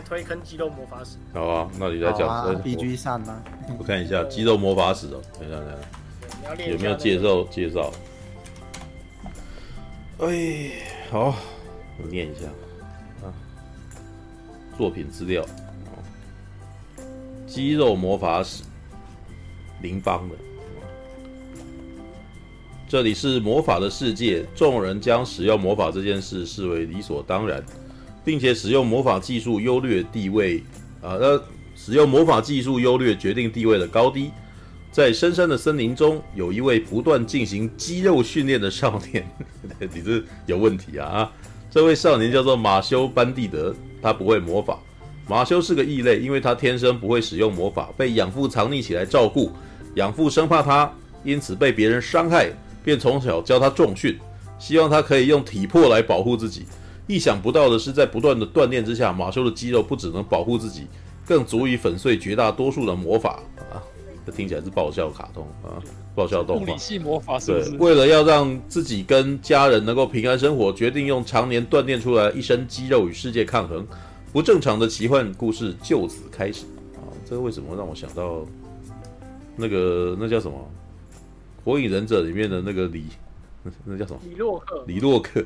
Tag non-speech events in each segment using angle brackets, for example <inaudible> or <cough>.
来推坑肌肉魔法史。好啊，那你来讲。啊、B G 上吗？我看一下肌肉魔法史哦，等一下等一下，有没有介绍介绍？哎，好，我念一下啊，作品资料，肌肉魔法史，林邦的。这里是魔法的世界，众人将使用魔法这件事视为理所当然，并且使用魔法技术优劣地位，啊，那，使用魔法技术优劣决定地位的高低。在深山的森林中，有一位不断进行肌肉训练的少年，<laughs> 你这有问题啊！啊，这位少年叫做马修·班蒂德，他不会魔法。马修是个异类，因为他天生不会使用魔法，被养父藏匿起来照顾，养父生怕他因此被别人伤害。便从小教他重训，希望他可以用体魄来保护自己。意想不到的是，在不断的锻炼之下，马修的肌肉不只能保护自己，更足以粉碎绝大多数的魔法啊！这听起来是爆笑卡通啊，爆笑动画。物理系魔法是不是？对，为了要让自己跟家人能够平安生活，决定用常年锻炼出来一身肌肉与世界抗衡。不正常的奇幻故事就此开始啊！这个为什么让我想到那个那叫什么？火影忍者里面的那个李，那叫什么？李洛克。李洛克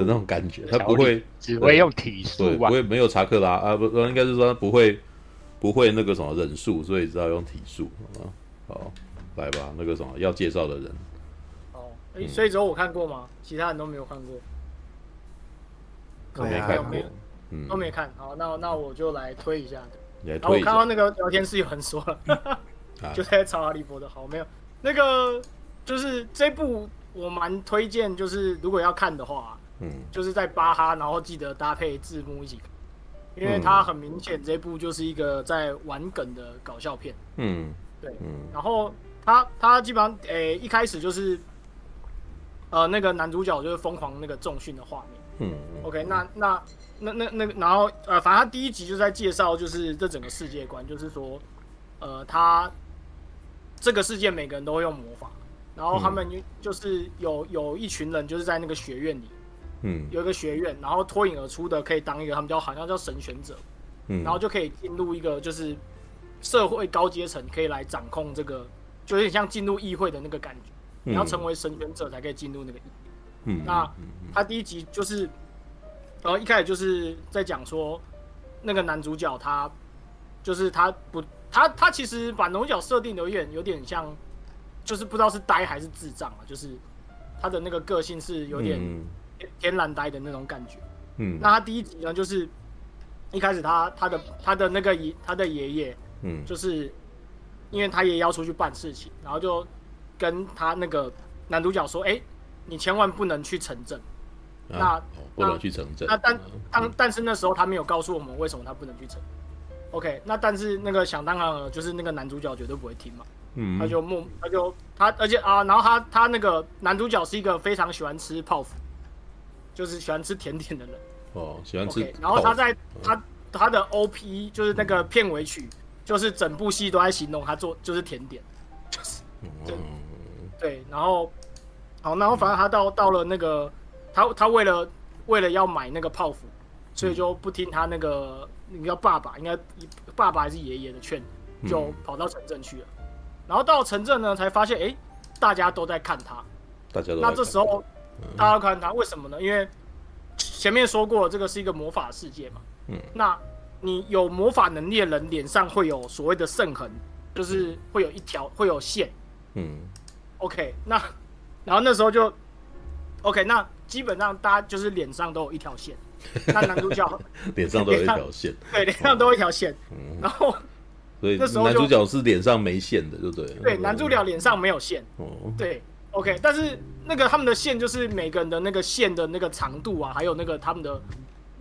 的那种感觉，他不会只会用体术，对，不会没有查克拉啊，不，应该是说他不会不会那个什么忍术，所以只要用体术啊。好，来吧，那个什么要介绍的人。哦，哎，所以只有我看过吗？其他人都没有看过。都没看过，嗯，都没看。好，那那我就来推一下。来推一下。然后我看到那个聊天室有人说了，<laughs> <laughs> 就在抄哈利波特。好，没有。那个就是这部我蛮推荐，就是如果要看的话，嗯，就是在巴哈，然后记得搭配字幕一起看，因为它很明显这部就是一个在玩梗的搞笑片，嗯，对，嗯，然后他他基本上诶、欸、一开始就是呃那个男主角就是疯狂那个重训的画面，嗯，OK，那那那那那个然后呃反正他第一集就在介绍就是这整个世界观，就是说呃他。这个世界每个人都会用魔法，然后他们就是有有一群人就是在那个学院里，嗯，有一个学院，然后脱颖而出的可以当一个他们叫好像叫神选者，嗯，然后就可以进入一个就是社会高阶层，可以来掌控这个，就有点像进入议会的那个感觉。你要成为神选者才可以进入那个议会。嗯，那他第一集就是，然后一开始就是在讲说那个男主角他就是他不。他他其实把男主角设定的有点有点像，就是不知道是呆还是智障啊，就是他的那个个性是有点天然呆的那种感觉。嗯，那他第一集呢，就是一开始他他的他的那个爷他的爷爷，嗯，就是因为他爷爷要出去办事情，然后就跟他那个男主角说：“哎、你千万不能去城镇。”那不能去城镇。那但但但是那时候他没有告诉我们为什么他不能去城。OK，那但是那个想当然了，就是那个男主角绝对不会听嘛，嗯，他就默，他就他，而且啊，然后他他那个男主角是一个非常喜欢吃泡芙，就是喜欢吃甜点的人，哦，喜欢吃，okay, 然后他在他他的 OP 就是那个片尾曲，就是整部戏都在形容他做就是甜点，就是，对，对，然后好，然后反正他到到了那个他他为了为了要买那个泡芙，所以就不听他那个。你叫爸爸，应该爸爸还是爷爷的劝，就跑到城镇去了。嗯、然后到城镇呢，才发现，哎、欸，大家都在看他。大家都那这时候，大家都看他，为什么呢？因为前面说过，这个是一个魔法世界嘛。嗯。那你有魔法能力的人脸上会有所谓的圣痕，就是会有一条会有线。嗯。OK，那然后那时候就，OK，那基本上大家就是脸上都有一条线。<laughs> 那男主角脸上都有一条线，对，脸上都有一条线。嗯然后，所以那时候男主角是脸上没线的，对不对？对，男主角脸上没有线。哦，对，OK。但是那个他们的线就是每个人的那个线的那个长度啊，还有那个他们的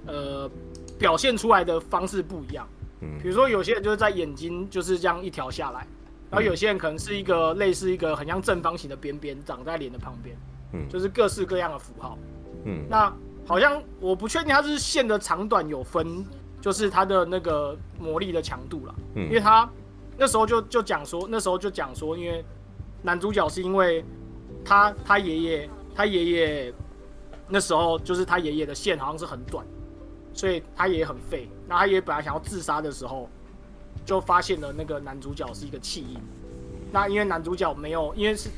呃表现出来的方式不一样。嗯，比如说有些人就是在眼睛就是这样一条下来，然后有些人可能是一个类似一个很像正方形的边边长在脸的旁边。嗯，就是各式各样的符号。嗯，那。好像我不确定它是线的长短有分，就是它的那个魔力的强度了。嗯，因为他那时候就就讲说，那时候就讲说，因为男主角是因为他他爷爷他爷爷那时候就是他爷爷的线好像是很短，所以他也很废。那他爷爷本来想要自杀的时候，就发现了那个男主角是一个弃婴。那因为男主角没有，因为是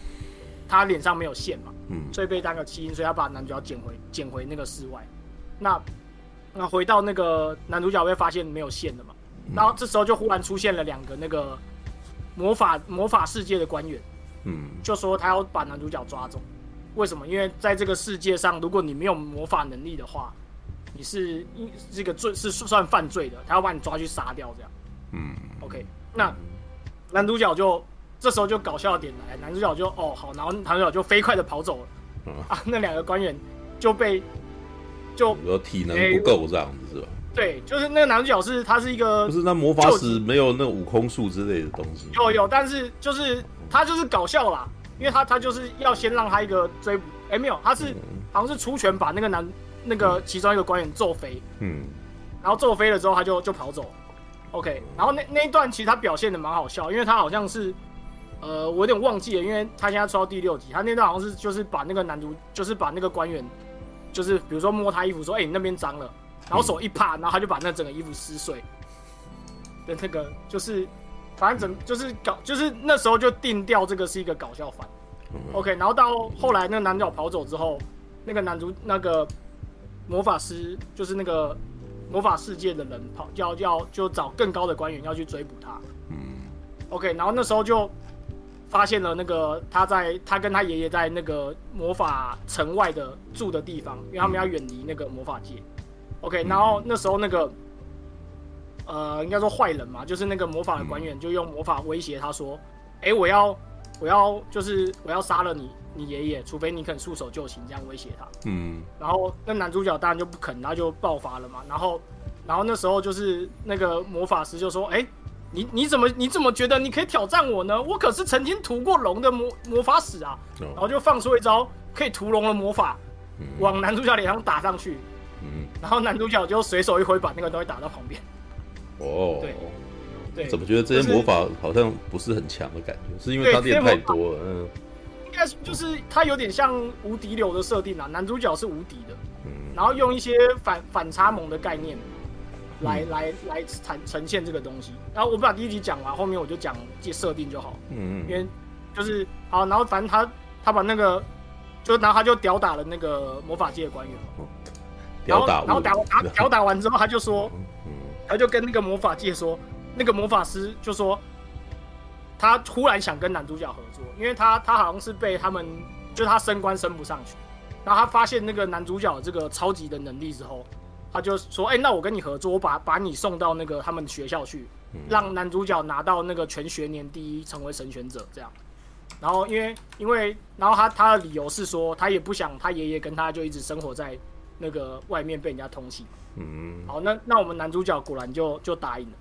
他脸上没有线嘛，嗯，所以被当个弃婴，所以他把男主角捡回捡回那个室外。那那回到那个男主角被发现没有线的嘛，然后这时候就忽然出现了两个那个魔法魔法世界的官员，嗯，就说他要把男主角抓走。为什么？因为在这个世界上，如果你没有魔法能力的话，你是这个罪是算犯罪的，他要把你抓去杀掉这样。嗯，OK，那男主角就这时候就搞笑点来，男主角就哦好，然后男主角就飞快的跑走了。嗯、啊，那两个官员就被。就有体能不够这样子是吧？对，就是那个男主角是他是一个，不是那魔法使没有那悟空术之类的东西。有有，但是就是他就是搞笑啦，因为他他就是要先让他一个追捕，哎、欸、没有，他是、嗯、好像是出拳把那个男那个其中一个官员揍飞，嗯，然后揍飞了之后他就就跑走，OK，然后那那一段其实他表现的蛮好笑，因为他好像是呃我有点忘记了，因为他现在出到第六集，他那段好像是就是把那个男主就是把那个官员。就是比如说摸他衣服说，哎、欸，你那边脏了，然后手一啪，然后他就把那整个衣服撕碎。的那个就是，反正整就是搞，就是那时候就定调这个是一个搞笑番。OK，然后到后来那个男主角跑走之后，那个男主那个魔法师就是那个魔法世界的人跑要要就找更高的官员要去追捕他。OK，然后那时候就。发现了那个他在他跟他爷爷在那个魔法城外的住的地方，因为他们要远离那个魔法界。OK，然后那时候那个呃，应该说坏人嘛，就是那个魔法的官员就用魔法威胁他说：“哎、欸，我要我要就是我要杀了你你爷爷，除非你肯束手就擒。”这样威胁他。嗯。然后那男主角当然就不肯，然后就爆发了嘛。然后然后那时候就是那个魔法师就说：“哎、欸。”你你怎么你怎么觉得你可以挑战我呢？我可是曾经屠过龙的魔魔法使啊！然后就放出一招可以屠龙的魔法，往男主角脸上打上去。嗯，然后男主角就随手一挥，把那个东西打到旁边。哦，对对，怎么觉得这些魔法好像不是很强的感觉？是因为他练太多了？嗯，应该是就是他有点像无敌流的设定啊，男主角是无敌的，嗯，然后用一些反反差萌的概念。来来来，呈呈现这个东西。然后我把第一集讲完，后面我就讲这设定就好。嗯嗯。因为就是好，然后反正他他把那个，就然后他就屌打了那个魔法界的官员嘛。屌打。然后打打屌打完之后，他就说，他就跟那个魔法界说，那个魔法师就说，他忽然想跟男主角合作，因为他他好像是被他们，就他升官升不上去，然后他发现那个男主角这个超级的能力之后。他就说：“哎、欸，那我跟你合作，我把把你送到那个他们学校去，让男主角拿到那个全学年第一，成为神选者。这样。然后因为因为，然后他他的理由是说，他也不想他爷爷跟他就一直生活在那个外面被人家通缉。嗯，好，那那我们男主角果然就就答应了。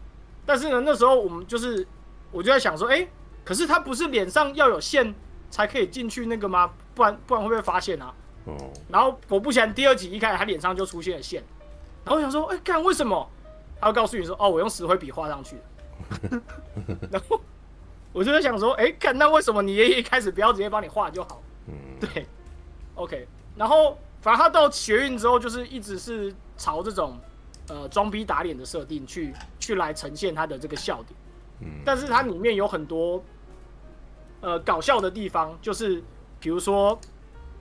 但是呢，那时候我们就是，我就在想说，哎、欸，可是他不是脸上要有线才可以进去那个吗？不然不然会不会发现啊？哦。然后果不其然，第二集一开始他脸上就出现了线。”然后我想说，哎、欸，干为什么？他会告诉你说，哦，我用石灰笔画上去的。<laughs> 然后我就在想说，哎、欸，干那为什么你爷爷一开始不要直接帮你画就好？嗯，对，OK。然后反正他到学运之后，就是一直是朝这种呃装逼打脸的设定去去来呈现他的这个笑点。嗯，但是它里面有很多呃搞笑的地方，就是比如说。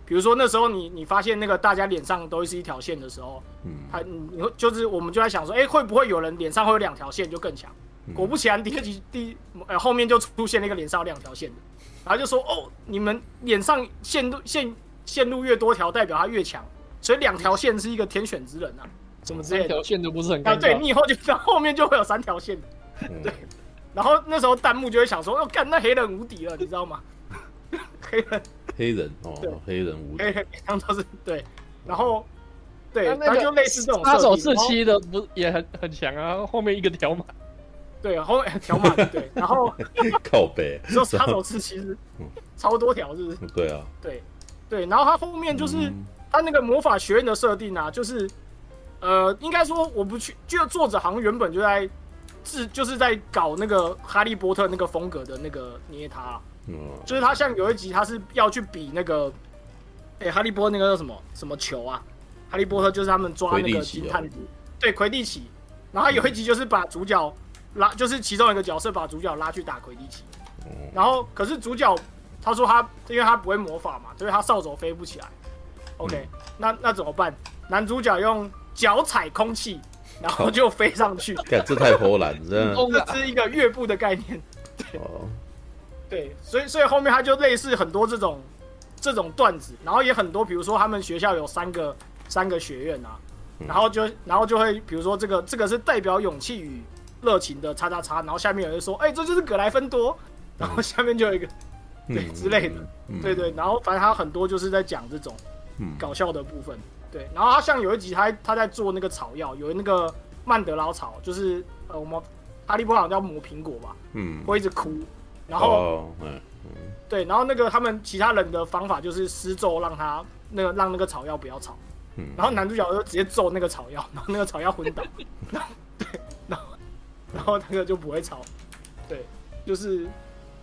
比如说那时候你你发现那个大家脸上都是一条线的时候，嗯，他你会就是我们就在想说，哎、欸，会不会有人脸上会有两条线就更强？嗯、果不其然，第二集第呃后面就出现了一个脸上有两条线的，然后就说哦，你们脸上线路线线路越多条，代表他越强，所以两条线是一个天选之人啊，什么之类条线都不是很啊，对你以后就知道后面就会有三条线，嗯、对，然后那时候弹幕就会想说，哦，干那黑人无敌了，你知道吗？<laughs> 黑人。黑人哦，黑人无敌，黑人都是对，然后对，那就类似这种杀手四七的不也很很强啊？后面一个条码，对，后面 <laughs> 条码对，然后 <laughs> 靠背，说杀手四七是超多条，是不是？对啊，对对，然后他后面就是他那个魔法学院的设定啊，就是呃，应该说我不去，就作者好像原本就在自就是在搞那个哈利波特那个风格的那个捏他。就是他像有一集，他是要去比那个，哎、欸，哈利波特那个叫什么什么球啊？哈利波特就是他们抓那个金探子，对魁地奇，然后有一集就是把主角拉，就是其中一个角色把主角拉去打魁地奇，然后可是主角他说他因为他不会魔法嘛，所以他扫帚飞不起来。OK，那那怎么办？男主角用脚踩空气，然后就飞上去。<laughs> 这太波澜，这这是一个乐步的概念。对，<laughs> 对，所以所以后面他就类似很多这种这种段子，然后也很多，比如说他们学校有三个三个学院啊，然后就然后就会比如说这个这个是代表勇气与热情的叉叉叉，然后下面有人说，哎，这就是葛莱芬多，然后下面就有一个对之类的，对对，然后反正他很多就是在讲这种。搞笑的部分，对，然后他像有一集他他在做那个草药，有那个曼德拉草，就是呃我们哈利波特叫磨苹果吧，嗯，会一直哭，然后嗯。对，然后那个他们其他人的方法就是施咒让他那个让那个草药不要吵，嗯，然后男主角就直接揍那个草药，然后那个草药昏倒，<laughs> 然后对，然后然后那个就不会吵，对，就是。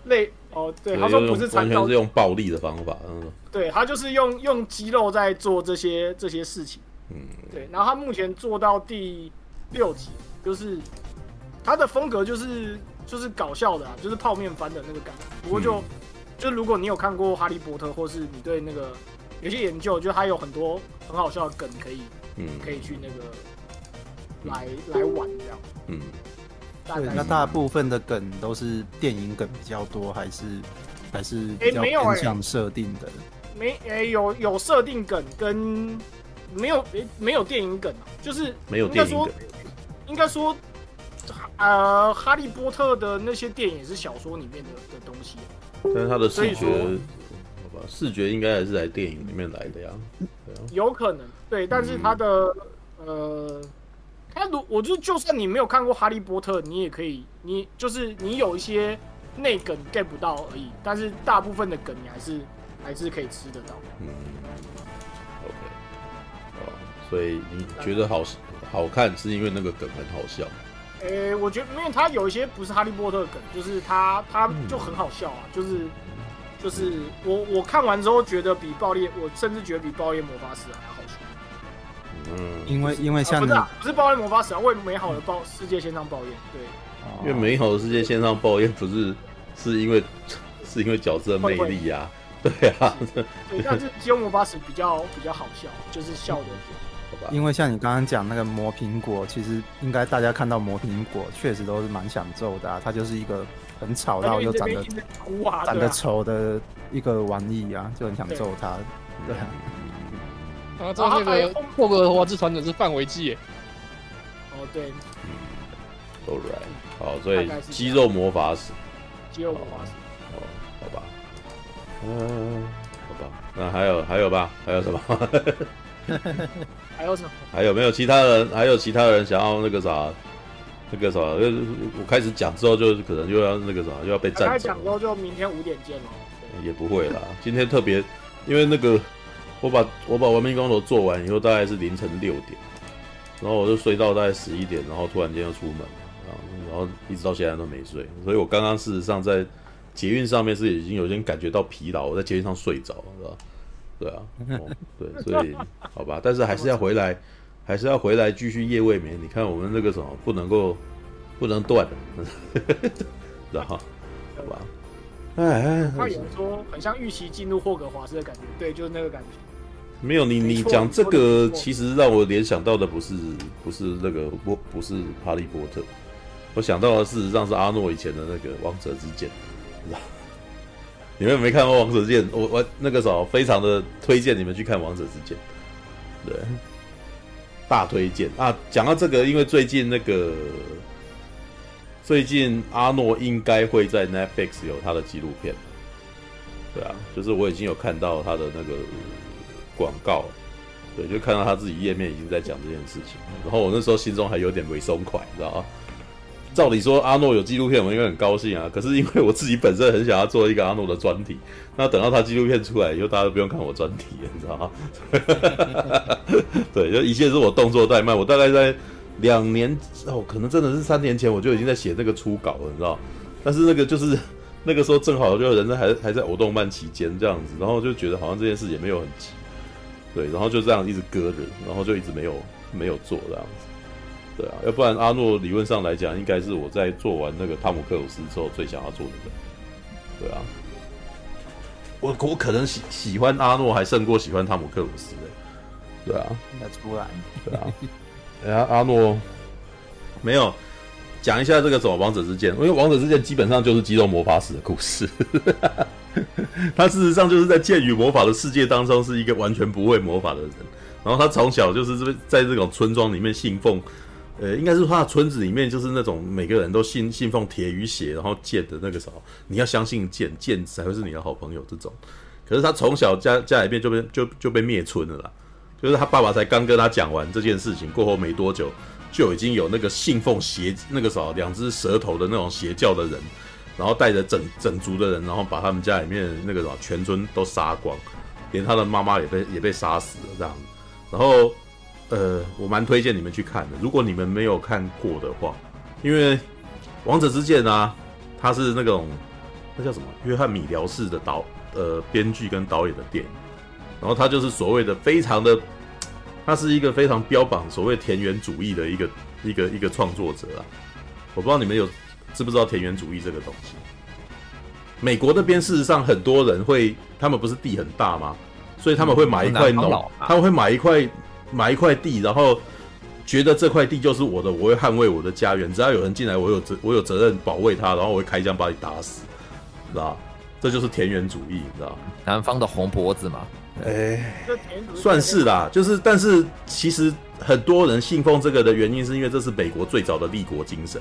类哦，对，他说不是完全是用暴力的方法，嗯，对，他就是用用肌肉在做这些这些事情，嗯，对，然后他目前做到第六集，就是他的风格就是就是搞笑的，啊，就是泡面番的那个感觉。不过就、嗯、就如果你有看过哈利波特，或是你对那个有些研究，就他有很多很好笑的梗可以，嗯，可以去那个来来玩这样，嗯。对，那大部分的梗都是电影梗比较多，还是还是比较偏向设定的？没，诶、欸，有有设定梗跟没有诶、欸，没有电影梗啊，就是没有电影梗。应该说，呃，哈利波特的那些电影是小说里面的的东西，但是他的视觉，好吧，视觉应该还是在电影里面来的呀。有可能，对，但是他的、嗯、呃。那如我就就算你没有看过《哈利波特》，你也可以，你就是你有一些内梗 get 不到而已，但是大部分的梗你还是还是可以吃得到。嗯，OK，哦，所以你觉得好好看是因为那个梗很好笑？诶、欸，我觉得因为他有一些不是哈利波特梗，就是他他就很好笑啊，嗯、就是就是我我看完之后觉得比爆裂，我甚至觉得比爆裂魔法师还好笑。嗯，因为因为像你、啊、不是抱怨魔法使，为美好的报世界线上抱怨，对，因为美好的世界线上抱怨不是是因为 <laughs> 是因为角色魅力啊，对啊，对，但是激幽魔法使比较比较好笑，就是笑的，好吧？因为像你刚刚讲那个磨苹果，其实应该大家看到磨苹果确实都是蛮想揍的、啊，它就是一个很吵闹又长得长得丑的一个玩意啊，就很想揍它，对。啊。然后之后那个霍格华兹船长是范围技耶。哦，对。嗯，Alright，好，所以肌肉魔法使。肌肉魔法使。哦，好吧。嗯，好吧。那还有还有吧？还有什么？<laughs> 还有什么？还有没有其他人？还有其他人想要那个啥？那个啥？我开始讲之后，就可能又要那个啥，又要被占。开始讲之后就明天五点见了。也不会啦，今天特别，因为那个。我把我把文明光头做完以后，大概是凌晨六点，然后我就睡到大概十一点，然后突然间又出门，然后一直到现在都没睡，所以我刚刚事实上在捷运上面是已经有点感觉到疲劳，我在捷运上睡着，是吧？对啊，哦、对，所以 <laughs> 好吧，但是还是要回来，还是要回来继续夜未眠。你看我们那个什么不能够不能断，<laughs> 然后好吧？哎，他有说很像预期进入霍格华兹的感觉，对，就是那个感觉。没有你，你讲这个其实让我联想到的不是不是那个不不是哈利波特，我想到的事实上是阿诺以前的那个王者之剑，<laughs> 你们有没看过王者之剑？我我那个时候非常的推荐你们去看王者之剑，对，大推荐啊！讲到这个，因为最近那个最近阿诺应该会在 Netflix 有他的纪录片，对啊，就是我已经有看到他的那个。广告，对，就看到他自己页面已经在讲这件事情，然后我那时候心中还有点没松快，你知道吗？照理说阿诺有纪录片，我应该很高兴啊。可是因为我自己本身很想要做一个阿诺的专题，那等到他纪录片出来以后，大家都不用看我专题，你知道吗？<laughs> 对，就一切是我动作怠慢，我大概在两年哦，可能真的是三年前我就已经在写那个初稿了，你知道？但是那个就是那个时候正好就人生还还在偶动漫期间这样子，然后就觉得好像这件事也没有很急。对，然后就这样一直搁着，然后就一直没有没有做这样子。对啊，要不然阿诺理论上来讲，应该是我在做完那个汤姆克鲁斯之后最想要做的人。对啊，我我可能喜喜欢阿诺还胜过喜欢汤姆克鲁斯的。对啊，那出来。对啊，哎呀，阿诺没有讲一下这个什么王者之剑，因为王者之剑基本上就是肌肉魔法使的故事。<laughs> 他事实上就是在剑与魔法的世界当中是一个完全不会魔法的人，然后他从小就是这在这种村庄里面信奉。呃，应该是他的村子里面就是那种每个人都信信奉铁与血，然后剑的那个时候，你要相信剑，剑才会是你的好朋友这种。可是他从小家家里边就被就就被灭村了啦，就是他爸爸才刚跟他讲完这件事情过后没多久，就已经有那个信奉邪那个时候两只舌头的那种邪教的人，然后带着整整族的人，然后把他们家里面那个什么全村都杀光，连他的妈妈也被也被杀死了这样子，然后。呃，我蛮推荐你们去看的。如果你们没有看过的话，因为《王者之剑》啊，它是那种那叫什么？约翰米辽式的导呃编剧跟导演的电影，然后他就是所谓的非常的，他是一个非常标榜所谓田园主义的一个一个一个创作者啊。我不知道你们有知不知道田园主义这个东西？美国那边事实上很多人会，他们不是地很大吗？所以他们会买一块农，他们会买一块。买一块地，然后觉得这块地就是我的，我会捍卫我的家园。只要有人进来，我有责，我有责任保卫他，然后我会开枪把你打死，知道？这就是田园主义，你知道？南方的红脖子嘛，哎，算是啦。就是，但是其实很多人信奉这个的原因，是因为这是美国最早的立国精神，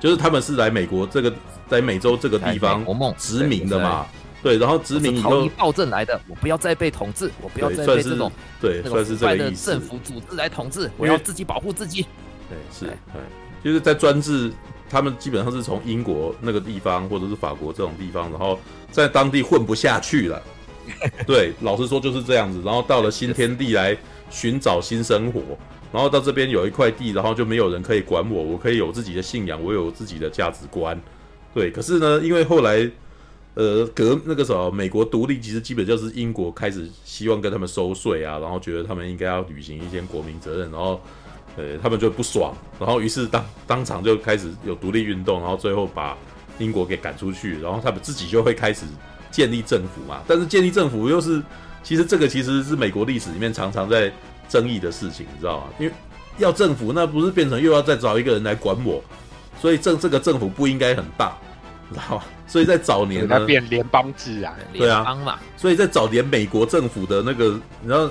就是他们是来美国这个在美洲这个地方殖民的嘛。对，然后殖民以后，逃离暴政来的，我不要再被统治，我不要再被这种对，算是这个意思。政府组织来统治，我要自己保护自己。对，是，对，就是在专制，他们基本上是从英国那个地方或者是法国这种地方，然后在当地混不下去了。<laughs> 对，老实说就是这样子。然后到了新天地来寻找新生活，然后到这边有一块地，然后就没有人可以管我，我可以有自己的信仰，我有自己的价值观。对，可是呢，因为后来。呃，革那个时候，美国独立其实基本就是英国开始希望跟他们收税啊，然后觉得他们应该要履行一些国民责任，然后，呃，他们就不爽，然后于是当当场就开始有独立运动，然后最后把英国给赶出去，然后他们自己就会开始建立政府嘛。但是建立政府又是，其实这个其实是美国历史里面常常在争议的事情，你知道吗？因为要政府，那不是变成又要再找一个人来管我，所以政这个政府不应该很大。知道吧？<laughs> 所以在早年呢，变联邦制啊，对啊，所以在早年美国政府的那个，你知道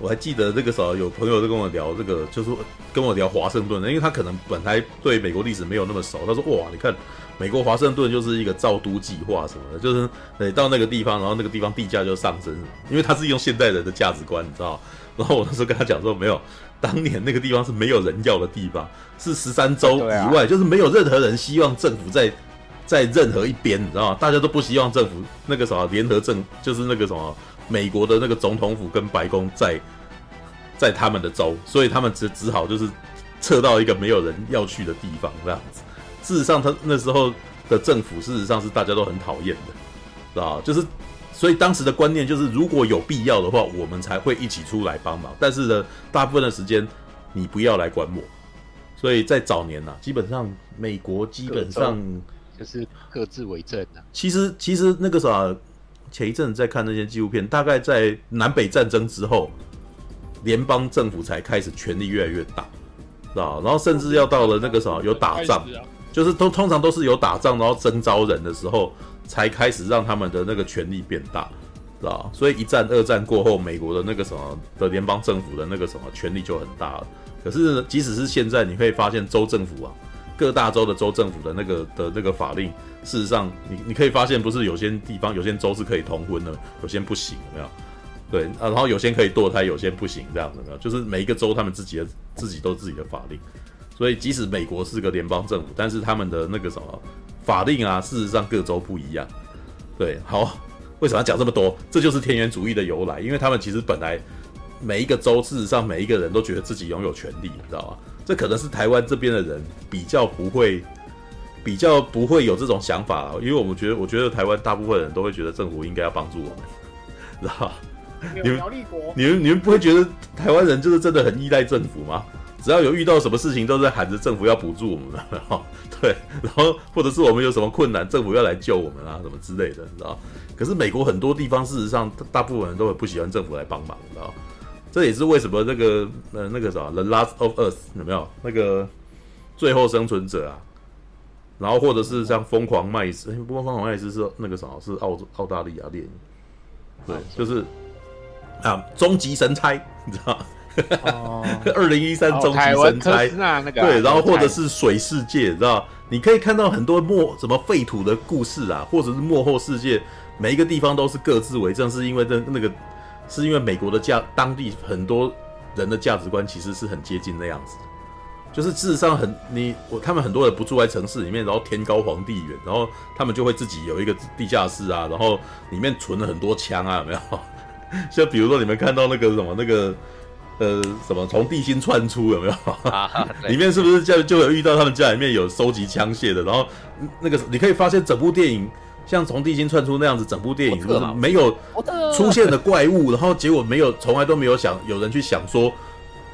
我还记得那个时候有朋友在跟我聊这个，就是跟我聊华盛顿，因为他可能本来对美国历史没有那么熟，他说哇，你看美国华盛顿就是一个造都计划什么的，就是得到那个地方，然后那个地方地价就上升，因为他是用现代人的价值观，你知道。然后我那时候跟他讲说，没有，当年那个地方是没有人要的地方，是十三州以外，就是没有任何人希望政府在。在任何一边，你知道吗？大家都不希望政府那个什么联合政，就是那个什么美国的那个总统府跟白宫在在他们的州，所以他们只只好就是撤到一个没有人要去的地方这样子。事实上，他那时候的政府事实上是大家都很讨厌的，知道？就是所以当时的观念就是，如果有必要的话，我们才会一起出来帮忙。但是呢，大部分的时间你不要来管我。所以在早年呐、啊，基本上美国基本上。就是各自为政的。其实，其实那个啥，前一阵在看那些纪录片，大概在南北战争之后，联邦政府才开始权力越来越大，知道？然后甚至要到了那个啥，有打仗，就是都通常都是有打仗，然后征召人的时候，才开始让他们的那个权力变大，知道？所以一战、二战过后，美国的那个什么的联邦政府的那个什么权力就很大了。可是，即使是现在，你会发现州政府啊。各大州的州政府的那个的那个法令，事实上你，你可以发现，不是有些地方有些州是可以同婚的，有些不行，有没有？对啊，然后有些可以堕胎，有些不行，这样子没有？就是每一个州他们自己的自己都自己的法令，所以即使美国是个联邦政府，但是他们的那个什么法令啊，事实上各州不一样。对，好，为什么要讲这么多？这就是田园主义的由来，因为他们其实本来每一个州，事实上每一个人都觉得自己拥有权利，你知道吗？这可能是台湾这边的人比较不会，比较不会有这种想法，因为我们觉得，我觉得台湾大部分人都会觉得政府应该要帮助我们，知道吧？你们你们你们不会觉得台湾人就是真的很依赖政府吗？只要有遇到什么事情，都在喊着政府要补助我们，然 <laughs> 后对，然后或者是我们有什么困难，政府要来救我们啊，什么之类的，你知道？可是美国很多地方，事实上大部分人都很不喜欢政府来帮忙，你知道？这也是为什么那个呃那个啥，《The Last of Us》有没有那个最后生存者啊？然后或者是像疯狂麦斯，不过疯狂麦斯是那个啥，是澳澳大利亚电影，对，就是啊，终极神差，你知道？哦，<laughs> 二零一三终极神差，那个对，然后或者是水世界，你知道？你可以看到很多末什么废土的故事啊，或者是幕后世界，每一个地方都是各自为政，是因为那那个是因为美国的价，当地很多人的价值观其实是很接近那样子。就是事实上很你我他们很多人不住在城市里面，然后天高皇帝远，然后他们就会自己有一个地下室啊，然后里面存了很多枪啊，有没有？<laughs> 像比如说你们看到那个什么那个呃什么从地心窜出有没有？<laughs> 里面是不是就就有遇到他们家里面有收集枪械的？然后那个你可以发现整部电影像从地心窜出那样子，整部电影是没有出现的怪物，然后结果没有从来都没有想有人去想说。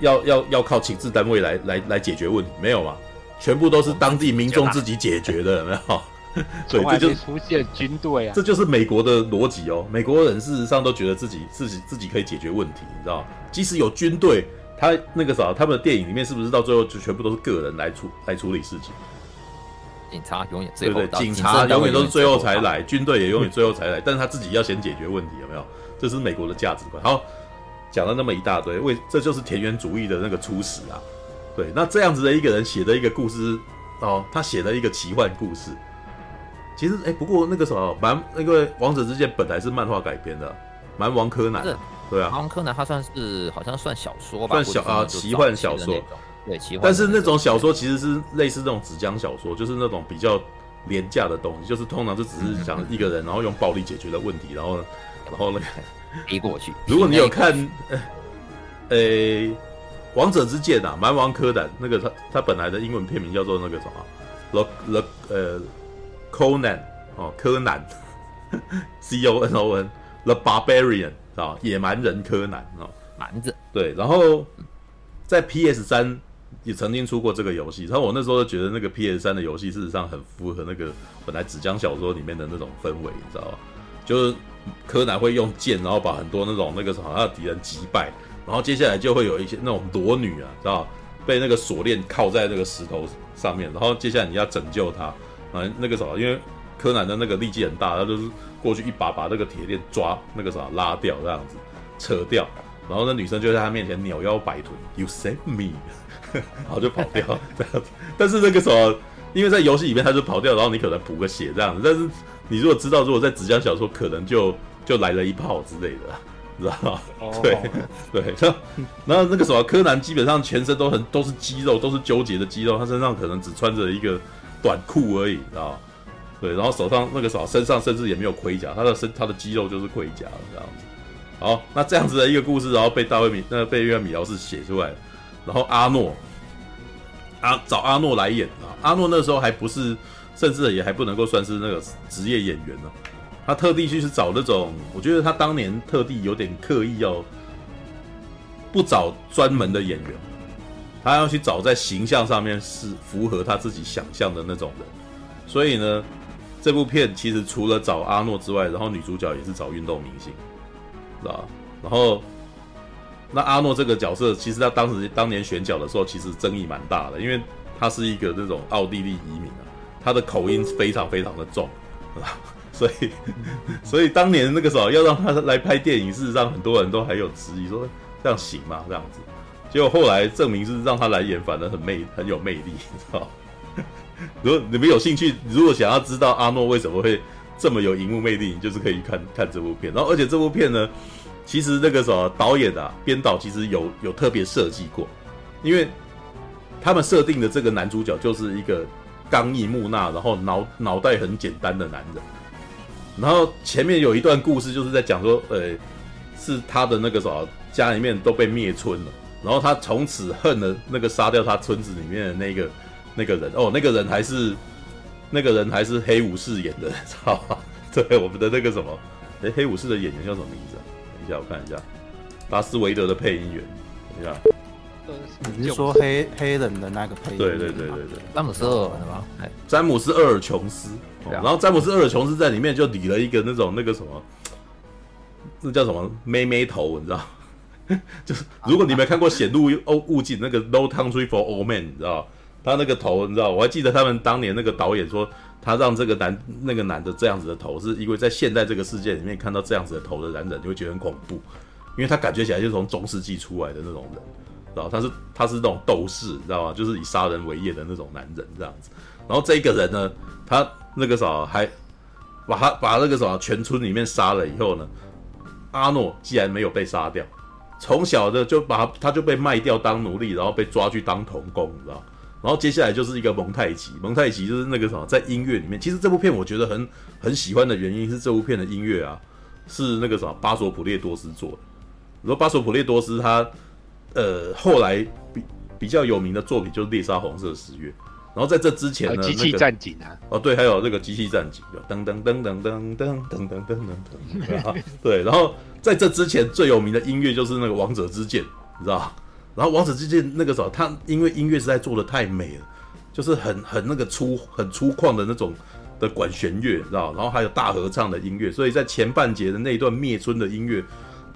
要要要靠情治单位来来来解决问题，没有嘛？全部都是当地民众自己解决的，有没有？<laughs> 对，这就出现军队啊，这就是美国的逻辑哦。美国人事实上都觉得自己自己自己可以解决问题，你知道？即使有军队，他那个啥，他们的电影里面是不是到最后就全部都是个人来处来处理事情？警察永远最后，对对，警察永远都是最后才来，军队也永远最后才来，但是他自己要先解决问题，有没有？这是美国的价值观。好。讲了那么一大堆，为这就是田园主义的那个初始啊。对，那这样子的一个人写的一个故事哦，他写了一个奇幻故事。其实哎，不过那个什么蛮那个《王者之剑》本来是漫画改编的，《蛮王柯南》对啊，《蛮王柯南》他算是好像算小说吧，算小啊奇幻小说，对奇幻。但是那种小说其实是类似那种纸浆小说，就是那种比较廉价的东西，就是通常就只是讲一个人然后用暴力解决的问题，然后然后那个。<laughs> 飞过去。<laughs> 如果你有看，<laughs> 呃，《王者之剑》啊，《蛮王柯南》那个他他本来的英文片名叫做那个什么，The The 呃，Conan 哦，柯南，<laughs> C O N O N，The Barbarian 啊，野蛮人柯南哦，蛮子。对，然后在 P S 三也曾经出过这个游戏，然后我那时候就觉得那个 P S 三的游戏事实上很符合那个本来纸浆小说里面的那种氛围，你知道吧？就是。柯南会用剑，然后把很多那种那个什么他的敌人击败，然后接下来就会有一些那种裸女啊，知道被那个锁链铐在那个石头上面，然后接下来你要拯救他啊，那个什么，因为柯南的那个力气很大，他就是过去一把把那个铁链抓那个什么拉掉这样子，扯掉，然后那女生就在他面前扭腰摆臀，You save me，<laughs> 然后就跑掉这样子，但是那个时候，因为在游戏里面他就跑掉，然后你可能补个血这样子，但是。你如果知道，如果在纸浆小说，可能就就来了一炮之类的，知道吗？Oh. <laughs> 对对，然后那个什么柯南基本上全身都很都是肌肉，都是纠结的肌肉，他身上可能只穿着一个短裤而已，知道？对，然后手上那个手身上甚至也没有盔甲，他的身他的肌肉就是盔甲这样子。好，那这样子的一个故事，然后被大卫米那个被约翰米劳斯写出来，然后阿诺阿找阿诺来演啊，阿诺那时候还不是。甚至也还不能够算是那个职业演员呢，他特地去是找那种，我觉得他当年特地有点刻意要不找专门的演员，他要去找在形象上面是符合他自己想象的那种人。所以呢，这部片其实除了找阿诺之外，然后女主角也是找运动明星，知道吧？然后那阿诺这个角色，其实他当时当年选角的时候，其实争议蛮大的，因为他是一个那种奥地利移民啊。他的口音非常非常的重，<laughs> 所以 <laughs> 所以当年那个时候要让他来拍电影，事实上很多人都还有质疑说这样行吗？这样子，结果后来证明是让他来演，反而很魅很有魅力，<laughs> 你知道？<laughs> 如果你们有兴趣，如果想要知道阿诺为什么会这么有荧幕魅力，你就是可以看看这部片。然后而且这部片呢，其实那个什么导演啊、编导其实有有特别设计过，因为他们设定的这个男主角就是一个。刚毅木讷，然后脑脑袋很简单的男人，然后前面有一段故事，就是在讲说，呃，是他的那个什么家里面都被灭村了，然后他从此恨了那个杀掉他村子里面的那个那个人，哦，那个人还是那个人还是黑武士演的，<laughs> 知道吗？对，我们的那个什么，哎，黑武士的演员叫什么名字啊？等一下，我看一下，拉斯维德的配音员，等一下，你是说黑黑人的那个配音？对对对对对，詹姆斯厄尔吗？詹姆斯·厄尔琼斯，然后詹姆斯·厄尔琼斯在里面就理了一个那种那个什么，那叫什么妹妹头，你知道？<laughs> 就是如果你没看过《显露欧物境》那个《No Country for Old Men》，你知道？他那个头，你知道？我还记得他们当年那个导演说，他让这个男那个男的这样子的头，是因为在现在这个世界里面看到这样子的头的男人，你会觉得很恐怖，因为他感觉起来就是从中世纪出来的那种人，然后？他是他是那种斗士，你知道吗？就是以杀人为业的那种男人这样子。然后这个人呢，他那个啥还把他把那个啥全村里面杀了以后呢，阿诺既然没有被杀掉，从小的就把他他就被卖掉当奴隶，然后被抓去当童工，你知道？然后接下来就是一个蒙太奇，蒙太奇就是那个什么，在音乐里面，其实这部片我觉得很很喜欢的原因是这部片的音乐啊，是那个什么巴索普列多斯做的。你说巴索普列多斯他呃后来比比较有名的作品就是《猎杀红色十月》，然后在这之前呢，机器战警啊，哦对，还有那个机器战警，噔噔噔噔噔噔噔噔噔噔，<laughs> 对，然后在这之前最有名的音乐就是那个《王者之剑》，你知道然后王者之剑那个时候，他因为音乐实在做的太美了，就是很很那个粗很粗犷的那种的管弦乐，你知道？然后还有大合唱的音乐，所以在前半节的那一段灭村的音乐，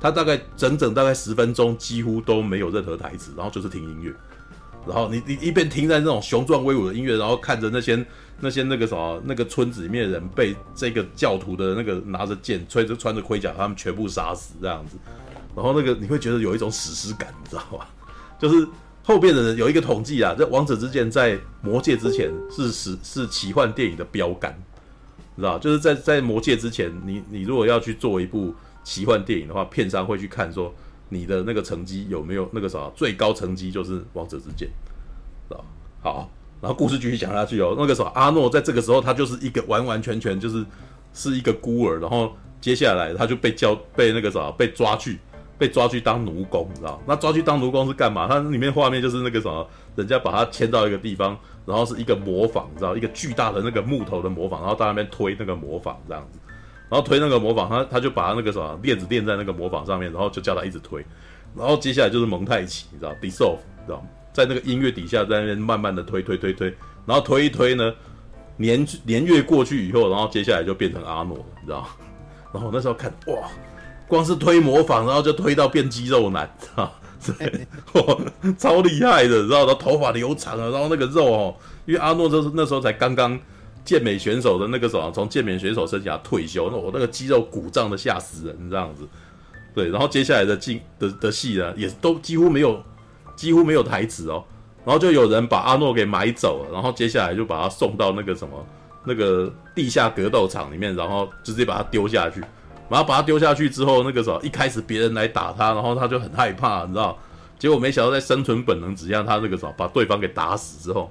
他大概整整大概十分钟几乎都没有任何台词，然后就是听音乐。然后你你一边听在那种雄壮威武的音乐，然后看着那些那些那个什么那个村子里面的人被这个教徒的那个拿着剑、吹着穿着盔甲，他们全部杀死这样子，然后那个你会觉得有一种史诗感，你知道吧？就是后边的人有一个统计啊，这《王者之剑》在《魔戒》之前是史是奇幻电影的标杆，你知道？就是在在《魔戒》之前，你你如果要去做一部奇幻电影的话，片商会去看说你的那个成绩有没有那个啥最高成绩就是《王者之剑》，知道？好，然后故事继续讲下去哦。那个时候阿诺在这个时候他就是一个完完全全就是是一个孤儿，然后接下来他就被叫被那个啥被抓去。被抓去当奴工，你知道？那抓去当奴工是干嘛？它里面画面就是那个什么，人家把他牵到一个地方，然后是一个磨坊，你知道？一个巨大的那个木头的磨坊，然后到那边推那个磨坊这样子，然后推那个模仿，他他就把那个什么链子链在那个模仿上面，然后就叫他一直推，然后接下来就是蒙太奇，你知道？Dissolve，知道？在那个音乐底下，在那边慢慢的推推推推，然后推一推呢，年年月过去以后，然后接下来就变成阿诺，你知道？然后那时候看，哇！光是推模仿，然后就推到变肌肉男，啊，对，超厉害的，知道？他头发留长了，然后那个肉哦，因为阿诺就是那时候才刚刚健美选手的那个什么，从健美选手身下退休，那我那个肌肉鼓胀的吓死人，这样子，对，然后接下来的进的的戏呢，也都几乎没有几乎没有台词哦，然后就有人把阿诺给买走了，然后接下来就把他送到那个什么 <laughs> 那个地下格斗场里面，然后直接把他丢下去。然后把他丢下去之后，那个时候一开始别人来打他，然后他就很害怕，你知道？结果没想到在生存本能之下，他那个时候把对方给打死之后，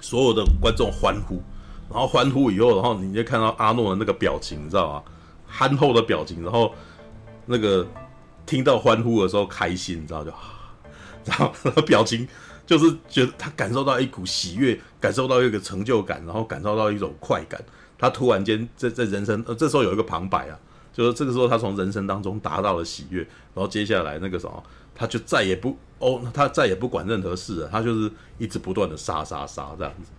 所有的观众欢呼，然后欢呼以后，然后你就看到阿诺的那个表情，你知道吗？憨厚的表情，然后那个听到欢呼的时候开心，你知道就，<laughs> 然后表情就是觉得他感受到一股喜悦，感受到一个成就感，然后感受到一种快感。他突然间在在人生呃，这时候有一个旁白啊，就是这个时候他从人生当中达到了喜悦，然后接下来那个什么，他就再也不哦，他再也不管任何事了，他就是一直不断的杀杀杀这样子。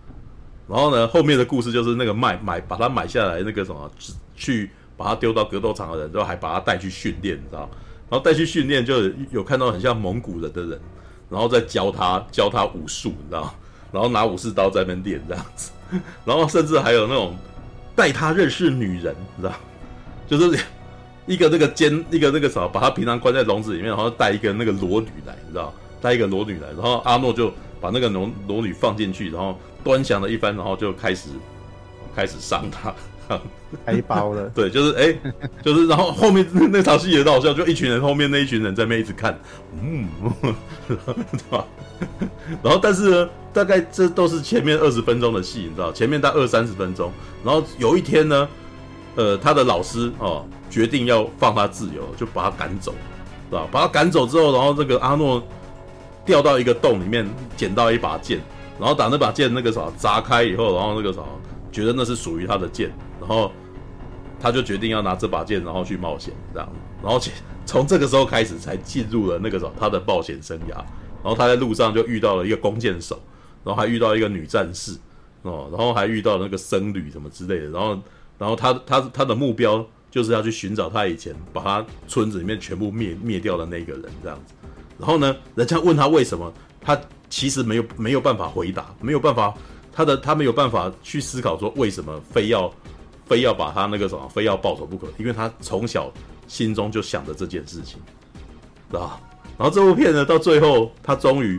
然后呢，后面的故事就是那个卖买把他买下来那个什么，去把他丢到格斗场的人，之后还把他带去训练，你知道？然后带去训练就有看到很像蒙古人的人，然后再教他教他武术，你知道？然后拿武士刀在那边练这样子，然后甚至还有那种。带他认识女人，你知道，就是一个那个监，一个那个什么，把他平常关在笼子里面，然后带一个那个裸女来，你知道，带一个裸女来，然后阿诺就把那个裸裸女放进去，然后端详了一番，然后就开始开始伤他，开包了，<laughs> 对，就是哎、欸，就是然后后面 <laughs> 那那场戏也很好笑，就一群人后面那一群人在那一直看，嗯，<laughs> 对吧？然后但是呢。大概这都是前面二十分钟的戏，你知道，前面大概二三十分钟。然后有一天呢，呃，他的老师哦决定要放他自由，就把他赶走，是吧？把他赶走之后，然后这个阿诺掉到一个洞里面，捡到一把剑，然后打那把剑那个啥砸开以后，然后那个啥觉得那是属于他的剑，然后他就决定要拿这把剑，然后去冒险，这样。然后从这个时候开始才进入了那个啥他的冒险生涯。然后他在路上就遇到了一个弓箭手，然后还遇到一个女战士哦，然后还遇到了那个僧侣什么之类的，然后然后他他他的目标就是要去寻找他以前把他村子里面全部灭灭掉的那个人这样子。然后呢，人家问他为什么，他其实没有没有办法回答，没有办法，他的他没有办法去思考说为什么非要非要把他那个什么非要报仇不可，因为他从小心中就想着这件事情，知道。然后这部片呢，到最后他终于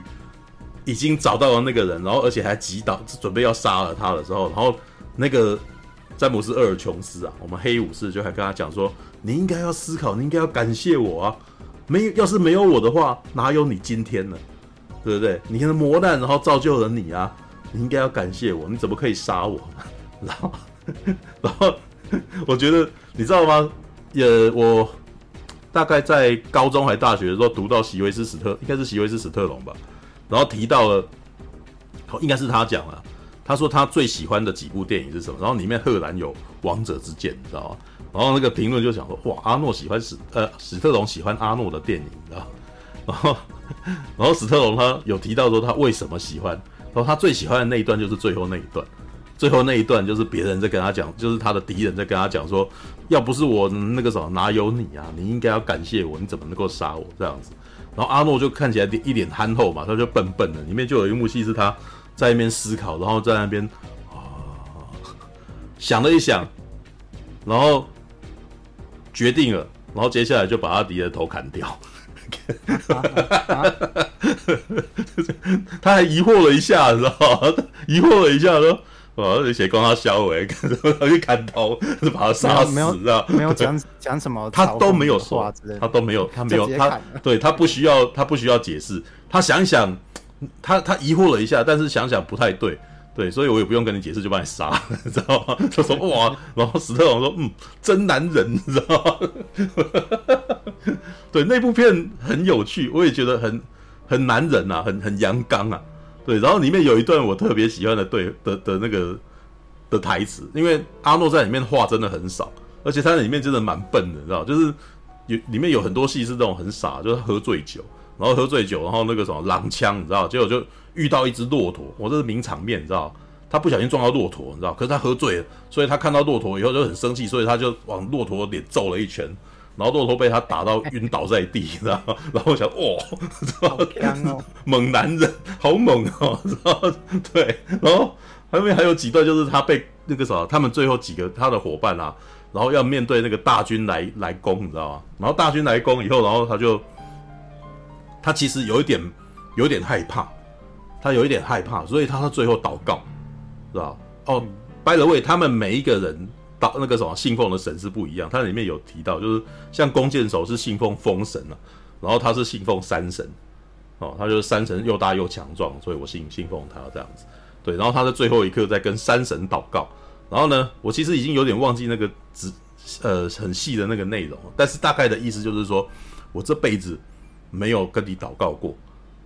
已经找到了那个人，然后而且还击倒，准备要杀了他的时候，然后那个詹姆斯·厄尔琼斯啊，我们黑武士就还跟他讲说：“你应该要思考，你应该要感谢我啊，没有要是没有我的话，哪有你今天呢？对不对？你看磨难，然后造就了你啊，你应该要感谢我，你怎么可以杀我？然后，然后我觉得你知道吗？也我。”大概在高中还大学的时候读到席维斯史特，应该是席维斯史特龙吧，然后提到了，应该是他讲了，他说他最喜欢的几部电影是什么？然后里面赫然有《王者之剑》，你知道吗？然后那个评论就讲说，哇，阿诺喜欢史呃史特龙喜欢阿诺的电影，你知道？然后 <laughs> 然后史特龙他有提到说他为什么喜欢，然后他最喜欢的那一段就是最后那一段。最后那一段就是别人在跟他讲，就是他的敌人在跟他讲说，要不是我那个什么，哪有你啊？你应该要感谢我，你怎么能够杀我这样子？然后阿诺就看起来一脸憨厚嘛，他就笨笨的。里面就有一幕戏是他在那边思考，然后在那边啊想了一想，然后决定了，然后接下来就把他敌人头砍掉。他还疑惑了一下，知道吗？疑惑了一下说。哦，而且光他销毁，<laughs> 他去砍头，是把他杀死，知道没有讲讲什么，他都没有说，他都没有，他没有，他对他不需要，他不需要解释，他想想，他他疑惑了一下，但是想想不太对，对，所以我也不用跟你解释，就把你杀了，<laughs> 你知道吗？就说哇，然后史特龙说，嗯，真男人，你知道吗？<laughs> 对，那部片很有趣，我也觉得很很男人啊，很很阳刚啊。对，然后里面有一段我特别喜欢的对的的那个的台词，因为阿诺在里面话真的很少，而且他在里面真的蛮笨的，你知道，就是有里面有很多戏是这种很傻，就是喝醉酒，然后喝醉酒，然后那个什么狼枪，你知道，结果就遇到一只骆驼，我这是名场面，你知道，他不小心撞到骆驼，你知道，可是他喝醉了，所以他看到骆驼以后就很生气，所以他就往骆驼脸揍了一拳。然后骆驼被他打到晕倒在地，知道吗？然后我想，哇，好强哦，猛男人，好猛哦，知道？对，然后后面还有几段，就是他被那个啥，他们最后几个他的伙伴啊，然后要面对那个大军来来攻，你知道吗？然后大军来攻以后，然后他就他其实有一点有点害怕，他有一点害怕，所以他到最后祷告，知道哦，by the way，他们每一个人。那个什么信奉的神是不一样，它里面有提到，就是像弓箭手是信奉风神啊，然后他是信奉山神，哦，他就是山神又大又强壮，所以我信信奉他这样子，对，然后他在最后一刻在跟山神祷告，然后呢，我其实已经有点忘记那个只呃很细的那个内容，但是大概的意思就是说我这辈子没有跟你祷告过，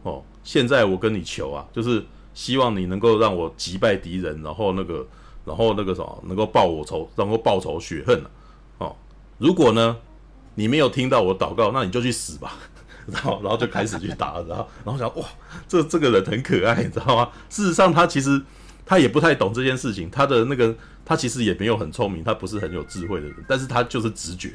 哦，现在我跟你求啊，就是希望你能够让我击败敌人，然后那个。然后那个什么能够报我仇，能够报仇雪恨哦，如果呢你没有听到我祷告，那你就去死吧。<laughs> 然后然后就开始去打，然后然后想哇，这这个人很可爱，你知道吗？事实上他其实他也不太懂这件事情，他的那个他其实也没有很聪明，他不是很有智慧的人，但是他就是直觉，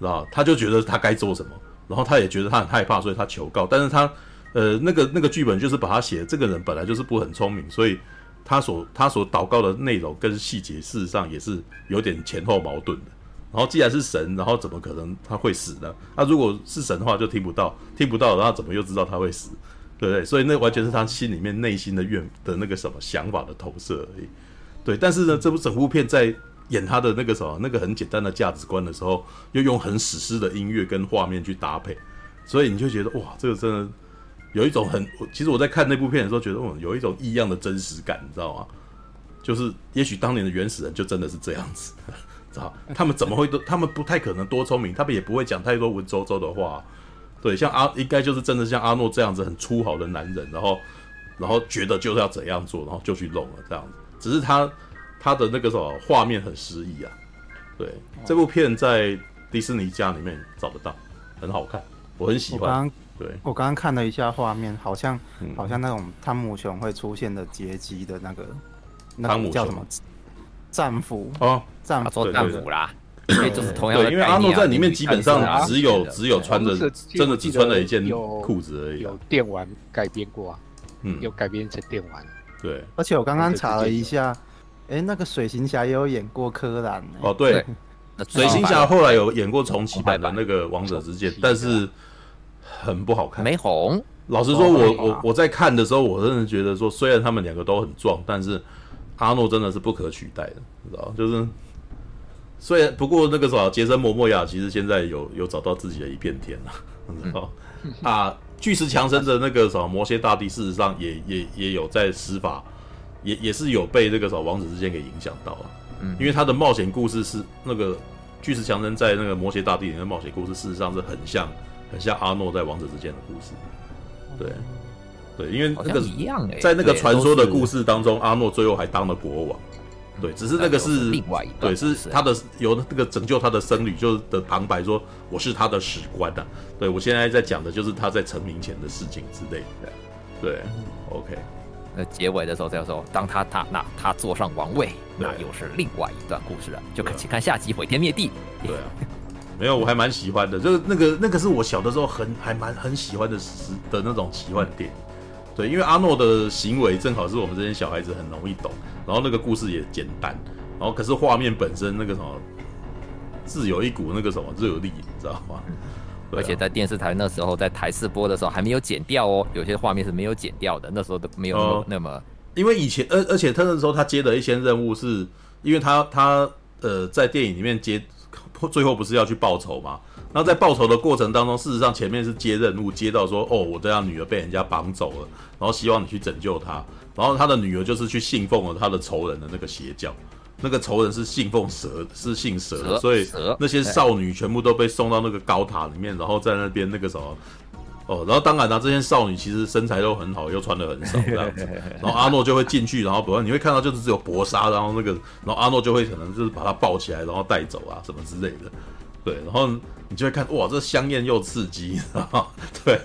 知道他就觉得他该做什么，然后他也觉得他很害怕，所以他求告。但是他呃那个那个剧本就是把他写，这个人本来就是不很聪明，所以。他所他所祷告的内容跟细节，事实上也是有点前后矛盾的。然后既然是神，然后怎么可能他会死呢？那如果是神的话，就听不到，听不到，然后怎么又知道他会死？对不对？所以那完全是他心里面内心的愿的那个什么想法的投射而已。对，但是呢，这部整部片在演他的那个什么那个很简单的价值观的时候，又用很史诗的音乐跟画面去搭配，所以你就觉得哇，这个真的。有一种很，其实我在看那部片的时候，觉得哦，有一种异样的真实感，你知道吗？就是也许当年的原始人就真的是这样子，<laughs> 知道？他们怎么会都，他们不太可能多聪明，他们也不会讲太多文绉绉的话。对，像阿应该就是真的像阿诺这样子很粗豪的男人，然后然后觉得就是要怎样做，然后就去弄了这样子。只是他他的那个什么画面很诗意啊。对，这部片在迪士尼家里面找得到，很好看，我很喜欢。对，我刚刚看了一下画面，好像、嗯、好像那种汤姆熊会出现的阶级的那个，那个叫什么？战斧。哦，战斧。战斧啦，因为就是同样的、啊，因为阿诺在里面基本上只有只有穿着真的只穿了一件裤子而已、啊，有电玩改编过啊，嗯，有改编成电玩，对，而且我刚刚查了一下，哎、欸，那个水行侠也有演过柯南、欸，哦，对。水行侠后来有演过重启版的那个王者之剑，但是很不好看，没红。老实说我，我我我在看的时候，我真的觉得说，虽然他们两个都很壮，但是阿诺真的是不可取代的，知道就是，虽然不过那个啥，杰森·摩莫亚其实现在有有找到自己的一片天了，<laughs> 知道、嗯、啊，巨石强森的那个什么魔蝎大帝，事实上也也也有在施法，也也是有被这个什么王子之间给影响到了。因为他的冒险故事是那个巨石强森在那个魔蝎大帝里面的冒险故事，事实上是很像很像阿诺在王者之间的故事。对，对，因为那个一样哎在那个传说的故事当中，阿诺最后还当了国王。对，只是那个是另外一对，是他的有那个拯救他的僧侣就是的旁白说我是他的史官啊。对，我现在在讲的就是他在成名前的事情之类的。对，OK。那结尾的时候再说，当他他那他坐上王位，那又是另外一段故事了。就请看下集毁天灭地。对啊，没有，我还蛮喜欢的，就是那个那个是我小的时候很还蛮很喜欢的时的那种奇幻电影。对，因为阿诺的行为正好是我们这些小孩子很容易懂，然后那个故事也简单，然后可是画面本身那个什么，自有一股那个什么热力，你知道吗？而且在电视台那时候，在台视播的时候还没有剪掉哦，有些画面是没有剪掉的。那时候都没有那么，呃、那么因为以前，而而且他那时候他接的一些任务是，因为他他呃在电影里面接，最后不是要去报仇吗？那在报仇的过程当中，事实上前面是接任务，接到说哦，我这样女儿被人家绑走了，然后希望你去拯救她，然后他的女儿就是去信奉了他的仇人的那个邪教。那个仇人是信奉蛇，是信蛇的，所以那些少女全部都被送到那个高塔里面，然后在那边那个什么，哦，然后当然啦、啊，这些少女其实身材都很好，又穿的很少这样子，<laughs> 然后阿诺就会进去，然后不然你会看到就是只有薄纱，然后那个，然后阿诺就会可能就是把她抱起来，然后带走啊什么之类的，对，然后你就会看哇，这香艳又刺激，<laughs> 对，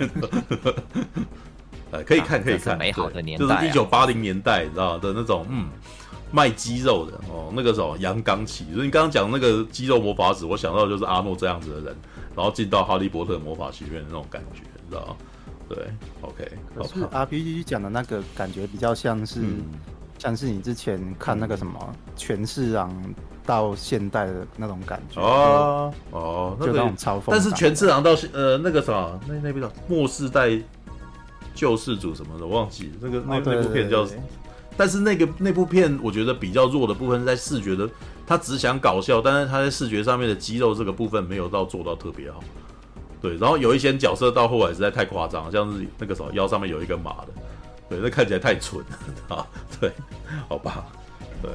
呃，<laughs> 可以看可以看，美好的年代、啊，就是一九八零年代，你知道的那种，嗯。卖肌肉的哦，那个什么阳刚起，所以你刚刚讲那个肌肉魔法使，我想到的就是阿诺这样子的人，然后进到哈利波特魔法学院的那种感觉，你知道吗？对，OK。可是 RPG 讲的那个感觉比较像是，嗯、像是你之前看那个什么权势郎到现代的那种感觉哦哦，就那种嘲讽。但是权势郎到呃那个什么那那部叫末世代救世主什么的，我忘记那个那那部片叫。但是那个那部片，我觉得比较弱的部分是在视觉的，他只想搞笑，但是他在视觉上面的肌肉这个部分没有到做到特别好。对，然后有一些角色到后来实在太夸张，像是那个什么腰上面有一个马的，对，那看起来太蠢了啊。<laughs> 对，好吧，对，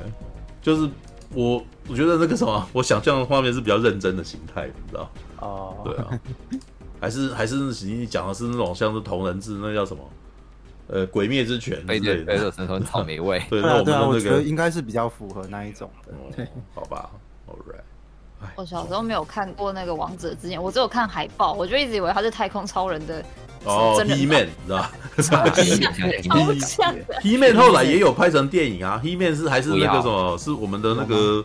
就是我我觉得那个什么，我想象的画面是比较认真的形态，你知道？哦，对啊，还是还是你讲的是那种像是同人志，那叫什么？呃，鬼灭之拳，对对对，生吞草莓味。<laughs> 对，那我们的那个我觉得应该是比较符合那一种的。对，好吧，All right。我小时候没有看过那个王者之剑，我只有看海报，我就一直以为他是太空超人的哦，He-Man，你知道吗？<laughs> <laughs> He-Man 后来也有拍成电影啊，He-Man 是还是那个什么？是我们的那个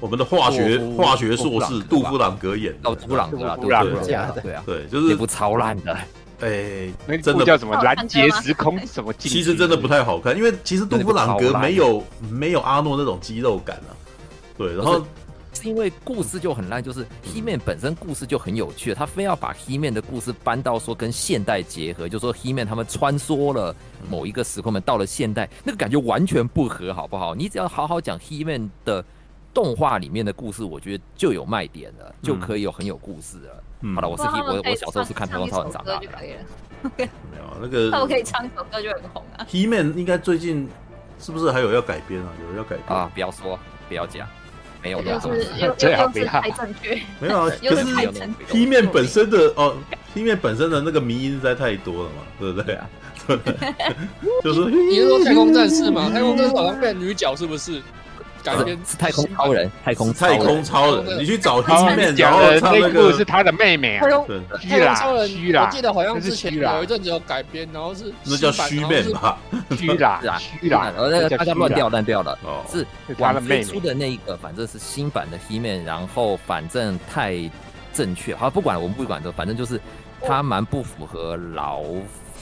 我们的化学化学硕士杜夫朗格演的。哦，杜夫朗格，杜夫朗格，对啊，对，就是一部超烂的。哎、欸，那真的叫什么拦截时空什么？其实真的不太好看，因为其实杜布朗格没有没有阿诺那种肌肉感啊。对，然后是，是因为故事就很烂，就是 He-Man 本身故事就很有趣，他非要把 He-Man 的故事搬到说跟现代结合，就说 He-Man 他们穿梭了某一个时空门到了现代，那个感觉完全不合，好不好？你只要好好讲 He-Man 的动画里面的故事，我觉得就有卖点了，就可以有很有故事了。好了，我是 He，我我小时候是看太空超人长大的。<laughs> 没有那个，那我可以唱一首歌就很红啊。He-Man 应该最近是不是还有要改编啊？有人要改编啊？不要说，不要讲，没有的。最好不要太正确。没有啊，<laughs> 可是 He-Man 本身的哦，He-Man 本身的那个迷因实在太多了嘛，对不对啊？对，<laughs> 就是你是说太空战士吗？太空战士好像变女角是不是？改编是太空超人，太空太空超人，你去找 He-Man，然后唱那个是他的妹妹啊，太空超人，我记得好像之前有一阵子有改编，然后是那叫虚面吧，虚啦，<laughs> 虚啦，然后那个大家乱掉乱掉了，是王菲出的那一个，反正是新版的 He-Man，然后反正太正确，好不管我们不管这，反正就是他蛮不符合老。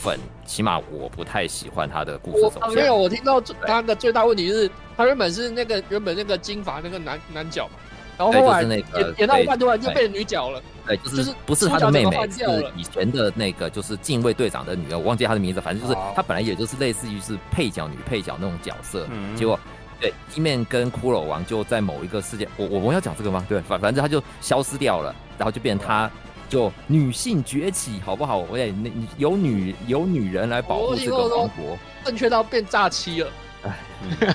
粉，起码我不太喜欢他的故事走向。没有，我听到他的最大问题是，他原本是那个原本那个金发那个男男角嘛，然后后来演演到一半突然就变成女角了。对，就是不是他的妹妹，是以前的那个就是近卫队长的女儿，我忘记他的名字，反正就是他本来也就是类似于是配角女配角那种角色。结果对，He-Man 跟骷髅王就在某一个事件，我我们要讲这个吗？对，反反正他就消失掉了，然后就变成他。就女性崛起，好不好？我也那有女有女人来保护这个王国，正确到变诈欺了。哎，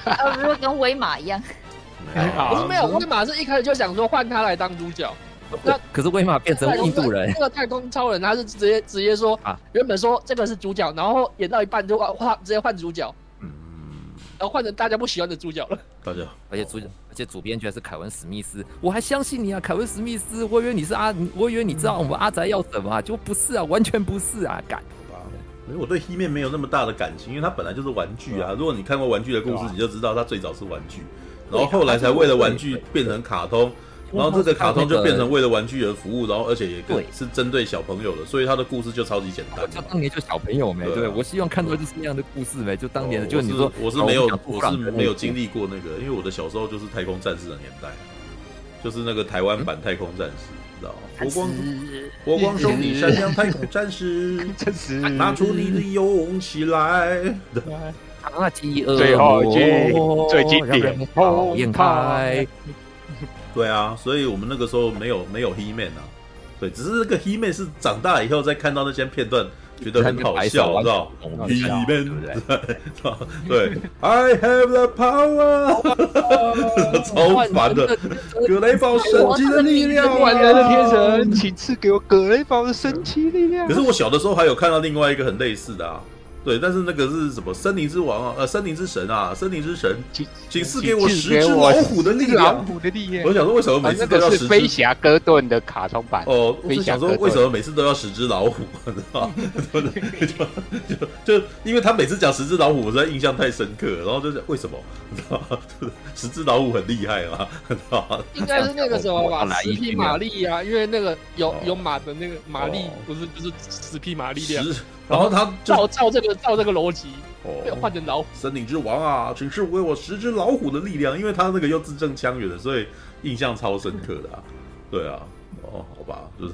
他不是跟威马一样？不是没有，威马是一开始就想说换他来当主角。那可是威马变成印度人，那个太空超人他是直接直接说啊，原本说这个是主角，然后演到一半就换直接换主角。然后换成大家不喜欢的主角了。<laughs> 大家，而且主角，而且主编居然是凯文史密斯，我还相信你啊，凯文史密斯，我以为你是阿，我以为你知道我们阿宅要什么啊，就不是啊，完全不是啊，干。因为我对 He-Man 没有那么大的感情，因为他本来就是玩具啊。如果你看过玩具的故事，你就知道他最早是玩具，然后后来才为了玩具变成卡通。然后这个卡通就变成为了玩具而服务，然后而且也是针对小朋友的，所以他的故事就超级简单。就当年就小朋友没，对，我希望看到就是那样的故事没，就当年的，就你说我是没有，我是没有经历过那个，因为我的小时候就是太空战士的年代，就是那个台湾版太空战士，知道吗？火光，火光兄弟闪亮太空战士，<laughs> 拿出你的勇气来。<laughs> 啊，饥饿，最后一句最经典，讨厌开。对啊，所以我们那个时候没有没有 He-Man 啊，对，只是那个 He-Man 是长大以后再看到那些片段，觉得很好笑，知道？He-Man，对，I have the power，超烦的，葛雷堡神奇的力量，万能的天神，请赐给我葛雷堡的神奇力量。可是我小的时候还有看到另外一个很类似的啊。对，但是那个是什么？森林之王啊，呃，森林之神啊，森林之神，请请赐给我十只老虎的力量。老虎的力量。我想说，为什么每次都要十只？啊、飞侠哥顿的卡通版。哦，我是想说，为什么每次都要十只老虎？<laughs> 你知道吗？就就就因为他每次讲十只老虎，我实在印象太深刻，然后就是为什么？你知道吗？十只老虎很厉害嘛？知道吗？应该是那个什么吧？<laughs> 十匹马力啊，因为那个有有马的那个马力，不是不是十匹马力量。<laughs> 然后他照照这个照这个逻辑，哦，换成老虎。森林之王啊，请赐给我十只老虎的力量，因为他那个又字正腔圆的，所以印象超深刻的啊。<laughs> 对啊，哦，好吧，就是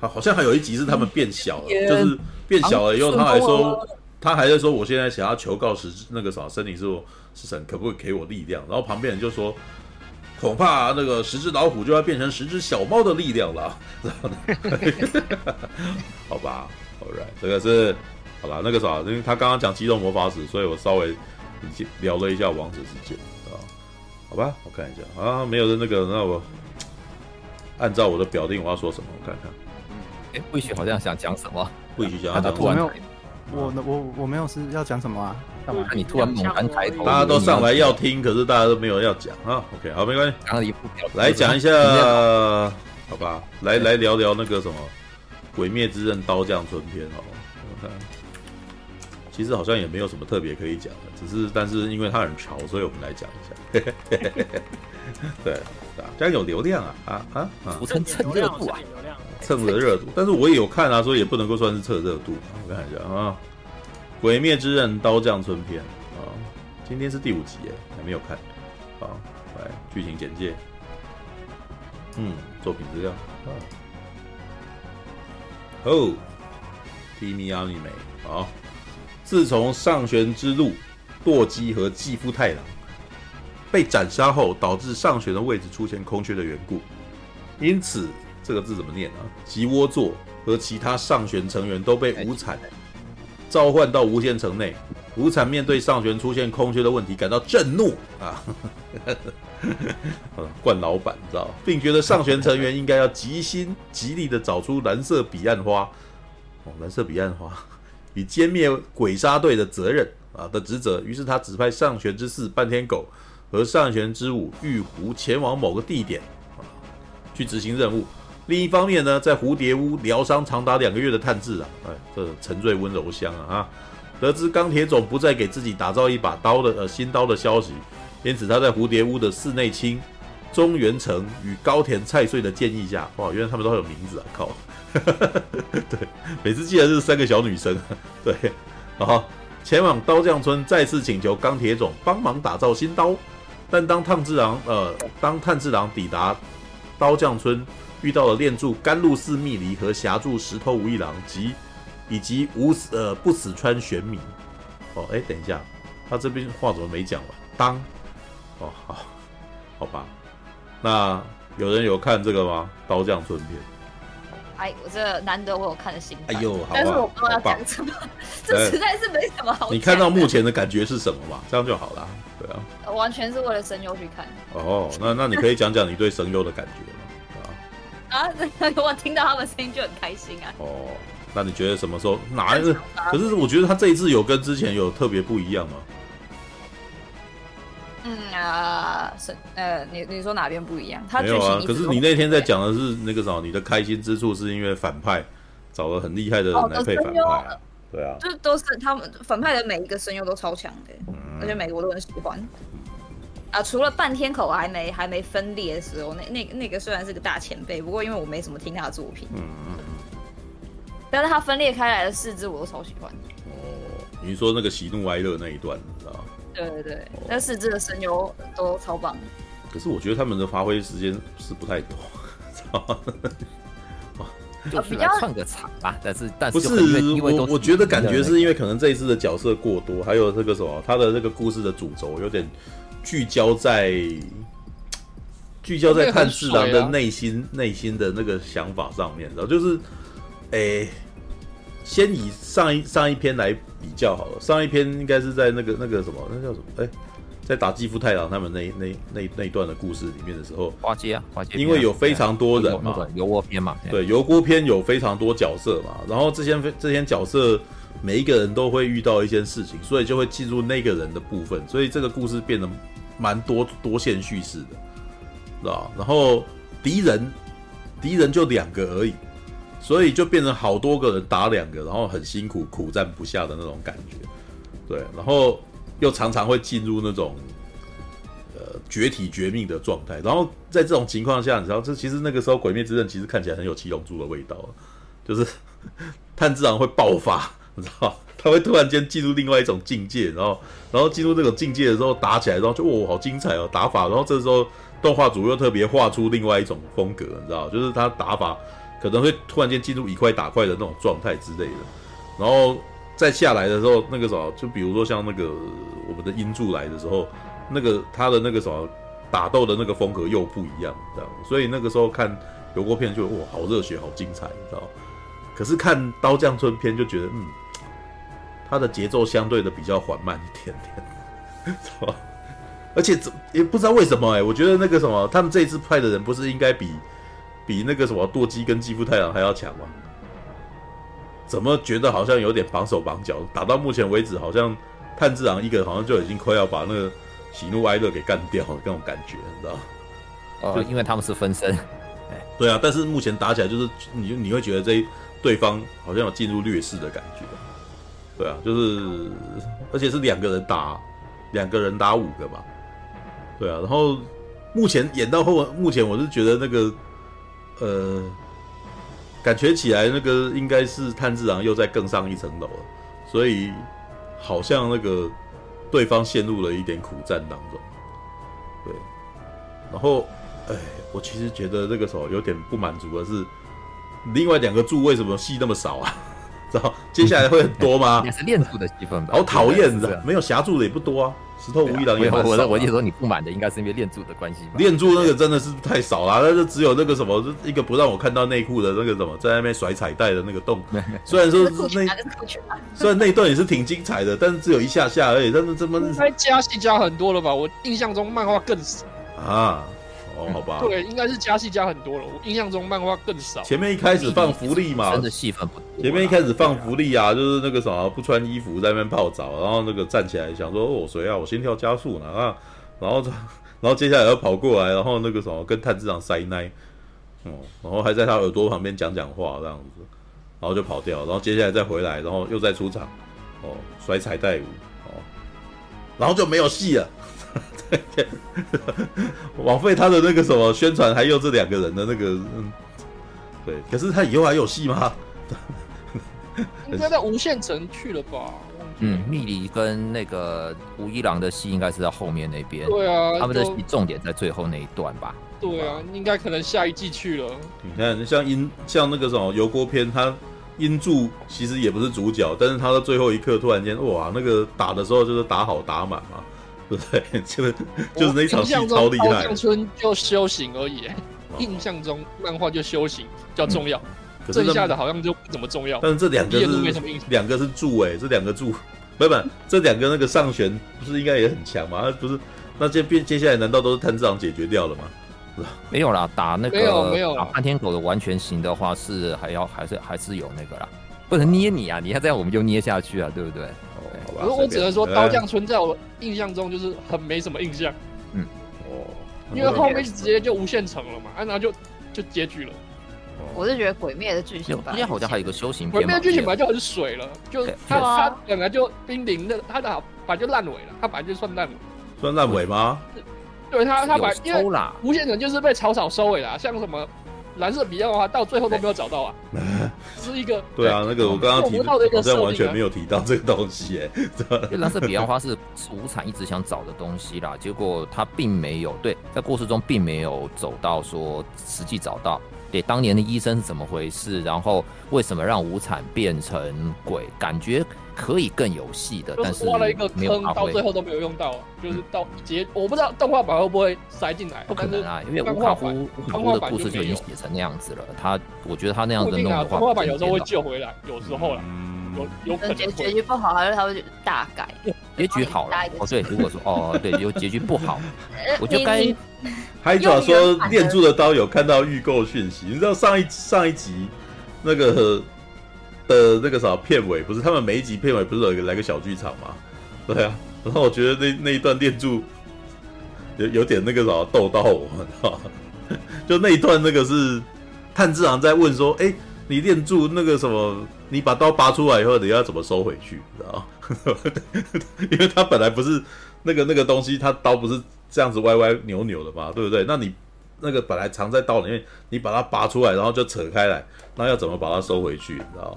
好，好像还有一集是他们变小了，就是变小了以后，他还说，他还在说，我现在想要求告十只那个啥森林之神，可不可以给我力量？然后旁边人就说，恐怕那个十只老虎就要变成十只小猫的力量了。然后呢，<laughs> 好吧。Right, 这个是好了，那个啥，因为他刚刚讲机动魔法史，所以我稍微聊了一下王者之剑啊，好吧，我看一下啊，没有的那个，那我按照我的表定，我要说什么？我看看，哎，魏许好像想讲什么？魏许想要讲什么？我，我我我没有是要讲什么啊？干嘛？你突然猛然抬头，大家都上来要听，可是大家都没有要讲啊。OK，好，没关系。来讲一下，好吧，来来聊聊那个什么。《鬼灭之刃》刀匠村篇哦，我看，其实好像也没有什么特别可以讲的，只是但是因为它很潮，所以我们来讲一下。<laughs> 对啊，这样有流量啊啊啊！俗称蹭热度啊，蹭着热度。但是我也有看啊，所以也不能够算是蹭热度。我看一下啊，《鬼灭之刃》刀匠村篇啊，今天是第五集哎，还没有看。好，来剧情简介。嗯，作品资料啊。哦，TV Anime 好。自从上弦之路堕姬和继父太郎被斩杀后，导致上弦的位置出现空缺的缘故，因此这个字怎么念啊？吉窝座和其他上弦成员都被无惨召唤到无限城内。无惨面对上弦出现空缺的问题感到震怒啊，<laughs> 惯老板知道，并觉得上弦成员应该要极心极力的找出蓝色彼岸花哦，蓝色彼岸花与歼灭鬼杀队的责任啊的职责。于是他指派上弦之四半天狗和上弦之五玉狐前往某个地点去执行任务。另一方面呢，在蝴蝶屋疗伤长达两个月的探治啊，哎，这沉醉温柔乡啊，啊，得知钢铁总不再给自己打造一把刀的呃新刀的消息，因此他在蝴蝶屋的寺内亲中原城与高田菜穗的建议下，哇，原来他们都有名字啊，靠，<laughs> 对，每次记得是三个小女生，<laughs> 对，好，前往刀匠村再次请求钢铁总帮忙打造新刀，但当炭治郎呃，当炭治郎抵达刀匠村。遇到了练柱甘露寺密离和霞柱石头无一郎及以及无死呃不死川玄弥哦，哎，等一下，他这边话怎么没讲完？当哦，好，好吧，那有人有看这个吗？刀匠村篇？哎，我这难得我有看的新，哎呦，好但是我不知道要讲什么，这实在是没什么好。你看到目前的感觉是什么嘛？这样就好了，对啊，完全是为了声优去看。哦，那那你可以讲讲你对声优的感觉吗。<laughs> 啊！<laughs> 我听到他们声音就很开心啊。哦，那你觉得什么时候哪一次？可是我觉得他这一次有跟之前有特别不一样吗？嗯啊，是呃，你你说哪边不一样？他没有啊。可是你那天在讲的是那个什么？你的开心之处是因为反派找了很厉害的人来配反派啊？对啊，就都是他们反派的每一个声优都超强的，嗯、而且每个我都很喜欢。啊，除了半天口还没还没分裂的时候，那那那个虽然是个大前辈，不过因为我没什么听他的作品，嗯嗯嗯，但是他分裂开来的四肢我都超喜欢。哦，你说那个喜怒哀乐那一段，你知道对对对，哦、那四肢的声优都超棒。可是我觉得他们的发挥时间是不太多？<laughs> 就是来串个场吧，但是但是不是我我觉得感觉是因为可能这一次的角色过多，还有这个什么，他的这个故事的主轴有点。聚焦在聚焦在炭治郎的内心内、啊、心的那个想法上面，然后就是，诶、欸，先以上一上一篇来比较好了。上一篇应该是在那个那个什么，那叫什么？哎、欸，在打基夫太郎他们那那那那一段的故事里面的时候，花街啊，花街，因为有非常多人嘛，油锅篇嘛，对，油锅篇有非常多角色嘛，然后这些这些角色。每一个人都会遇到一些事情，所以就会进入那个人的部分，所以这个故事变得蛮多多线叙事的，知道？然后敌人敌人就两个而已，所以就变成好多个人打两个，然后很辛苦，苦战不下的那种感觉。对，然后又常常会进入那种呃绝体绝命的状态。然后在这种情况下，你知道，这其实那个时候《鬼灭之刃》其实看起来很有七龙珠的味道，就是炭治郎会爆发。你知道，他会突然间进入另外一种境界，然后，然后进入这种境界的时候打起来，然后就哦，好精彩哦，打法。然后这时候动画组又特别画出另外一种风格，你知道，就是他打法可能会突然间进入以快打快的那种状态之类的。然后再下来的时候，那个什么，就比如说像那个我们的音柱来的时候，那个他的那个什么打斗的那个风格又不一样，这样。所以那个时候看油锅片就哇，好热血，好精彩，你知道。可是看刀匠村篇就觉得嗯。它的节奏相对的比较缓慢一点点，是吧？而且怎也不知道为什么哎、我觉得那个什么，他们这一次派的人不是应该比比那个什么舵姬跟继父太郎还要强吗？怎么觉得好像有点绑手绑脚？打到目前为止，好像炭治郎一个人好像就已经快要把那个喜怒哀乐给干掉了，那种感觉，你知道？哦，就因为他们是分身，哎，<laughs> 对啊。但是目前打起来就是，你就你会觉得这对方好像有进入劣势的感觉。对啊，就是，而且是两个人打，两个人打五个嘛。对啊，然后目前演到后，目前我是觉得那个，呃，感觉起来那个应该是炭治郎又在更上一层楼了，所以好像那个对方陷入了一点苦战当中。对，然后，哎，我其实觉得这个时候有点不满足的是，另外两个柱为什么戏那么少啊？<laughs> <laughs> 知道接下来会很多吗？也是练柱的戏份吧。好讨厌，知道没有霞柱的也不多啊。石头无一郎也蛮少。我我意思说你不满的应该是因为练柱的关系吧？练柱那个真的是太少了，那就只有那个什么，一个不让我看到内裤的那个什么，在那边甩彩带的那个洞。<laughs> 虽然说是那，虽然那一段也是挺精彩的，但是只有一下下而已。但是这么应该加戏加很多了吧？我印象中漫画更少啊。哦，好吧，<laughs> 对，应该是加戏加很多了。我印象中漫画更少。前面一开始放福利嘛，真的戏份不多。前面一开始放福利啊，就是那个什么不穿衣服在那边泡澡，然后那个站起来想说哦谁啊，我心跳加速呢啊，然后然后接下来又跑过来，然后那个什么跟炭治郎塞奶，哦，然后还在他耳朵旁边讲讲话这样子，然后就跑掉，然后接下来再回来，然后又再出场，哦，甩彩带舞，哦，然后就没有戏了。枉费他的那个什么宣传，还有这两个人的那个，嗯，对。可是他以后还有戏吗？<laughs> 应该在无限城去了吧？嗯，蜜梨跟那个吴一郎的戏应该是在后面那边。对啊，他们的戏重点在最后那一段吧？对啊，应该可能下一季去了。你看，像英像那个什么油锅篇，他英柱其实也不是主角，但是他的最后一刻突然间，哇，那个打的时候就是打好打满嘛。对，就是 <laughs> 就是那场戏超厉害。刀匠村就修行而已，印象中漫画就修行比较重要，剩下的好像就不怎么重要。但是这两个是两个是柱哎，这两个柱，<laughs> 不不，这两个那个上旋不是应该也很强吗？不是，那接接接下来难道都是炭治郎解决掉了吗？<laughs> 没有啦，打那个没有没有打半天狗的完全型的话是还要还是还是有那个啦，不能捏你啊，你要这样我们就捏下去啊，对不对？我我只能说，刀匠村在我印象中就是很没什么印象。嗯，哦，因为后面直接就无限城了嘛，然后就就结局了。我是觉得鬼灭的剧情，今天好像还有一个修行片。鬼灭的剧情本来就很水了，就他他本来就濒临的，他的本来就烂尾了，他本来就算烂尾。算烂尾吗？对他他把因为无限城就是被草草收尾了，像什么。蓝色笔的话，到最后都没有找到啊，<laughs> 是一个对啊，那个我刚刚提到的一个，好像完全没有提到这个东西哎。<laughs> 蓝色彼岸花是无产一直想找的东西啦，结果他并没有对，在故事中并没有走到说实际找到。对，当年的医生是怎么回事？然后为什么让无惨变成鬼？感觉。可以更有戏的，但是挖了一个坑，到最后都没有用到，就是到结，我不知道动画版会不会塞进来。不可能啊，因为无卡夫无卡夫的故事就已经写成那样子了。他，我觉得他那样子弄的话，动画版有时候会救回来，有时候啦，有有可能结结局不好，还是他会大改。结局好了哦，对，如果说哦，对，有结局不好，<laughs> 我就该。海爪说练柱的刀有看到预购讯息，你知道上一上一集那个。的那个啥片尾不是他们每一集片尾不是有一个来个小剧场吗？对啊，然后我觉得那那一段练柱有有点那个啥逗到我，知道就那一段那个是炭治郎在问说：“哎、欸，你练柱那个什么，你把刀拔出来以后，你要怎么收回去？”你知道 <laughs> 因为它本来不是那个那个东西，它刀不是这样子歪歪扭扭的嘛，对不对？那你那个本来藏在刀里面，你把它拔出来，然后就扯开来，那要怎么把它收回去？你知道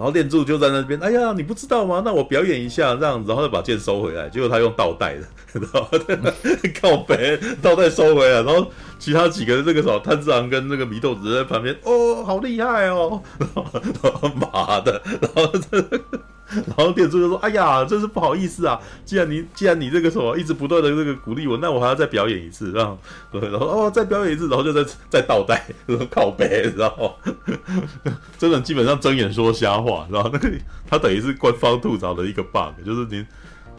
然后练柱就在那边，哎呀，你不知道吗？那我表演一下，这样，然后再把剑收回来。结果他用倒带的，知道吗？靠北倒带收回来，然后其他几个这个时候炭治郎跟那个祢豆子在旁边，哦，好厉害哦，<laughs> 然后妈的，然后这。然后店主就说：“哎呀，真是不好意思啊！既然你既然你这个什么一直不断的这个鼓励我，那我还要再表演一次，然后对。然后哦，再表演一次，然后就再再倒带，靠北，然后 <laughs> 真的基本上睁眼说瞎话，然后那个他等于是官方吐槽的一个 bug，就是你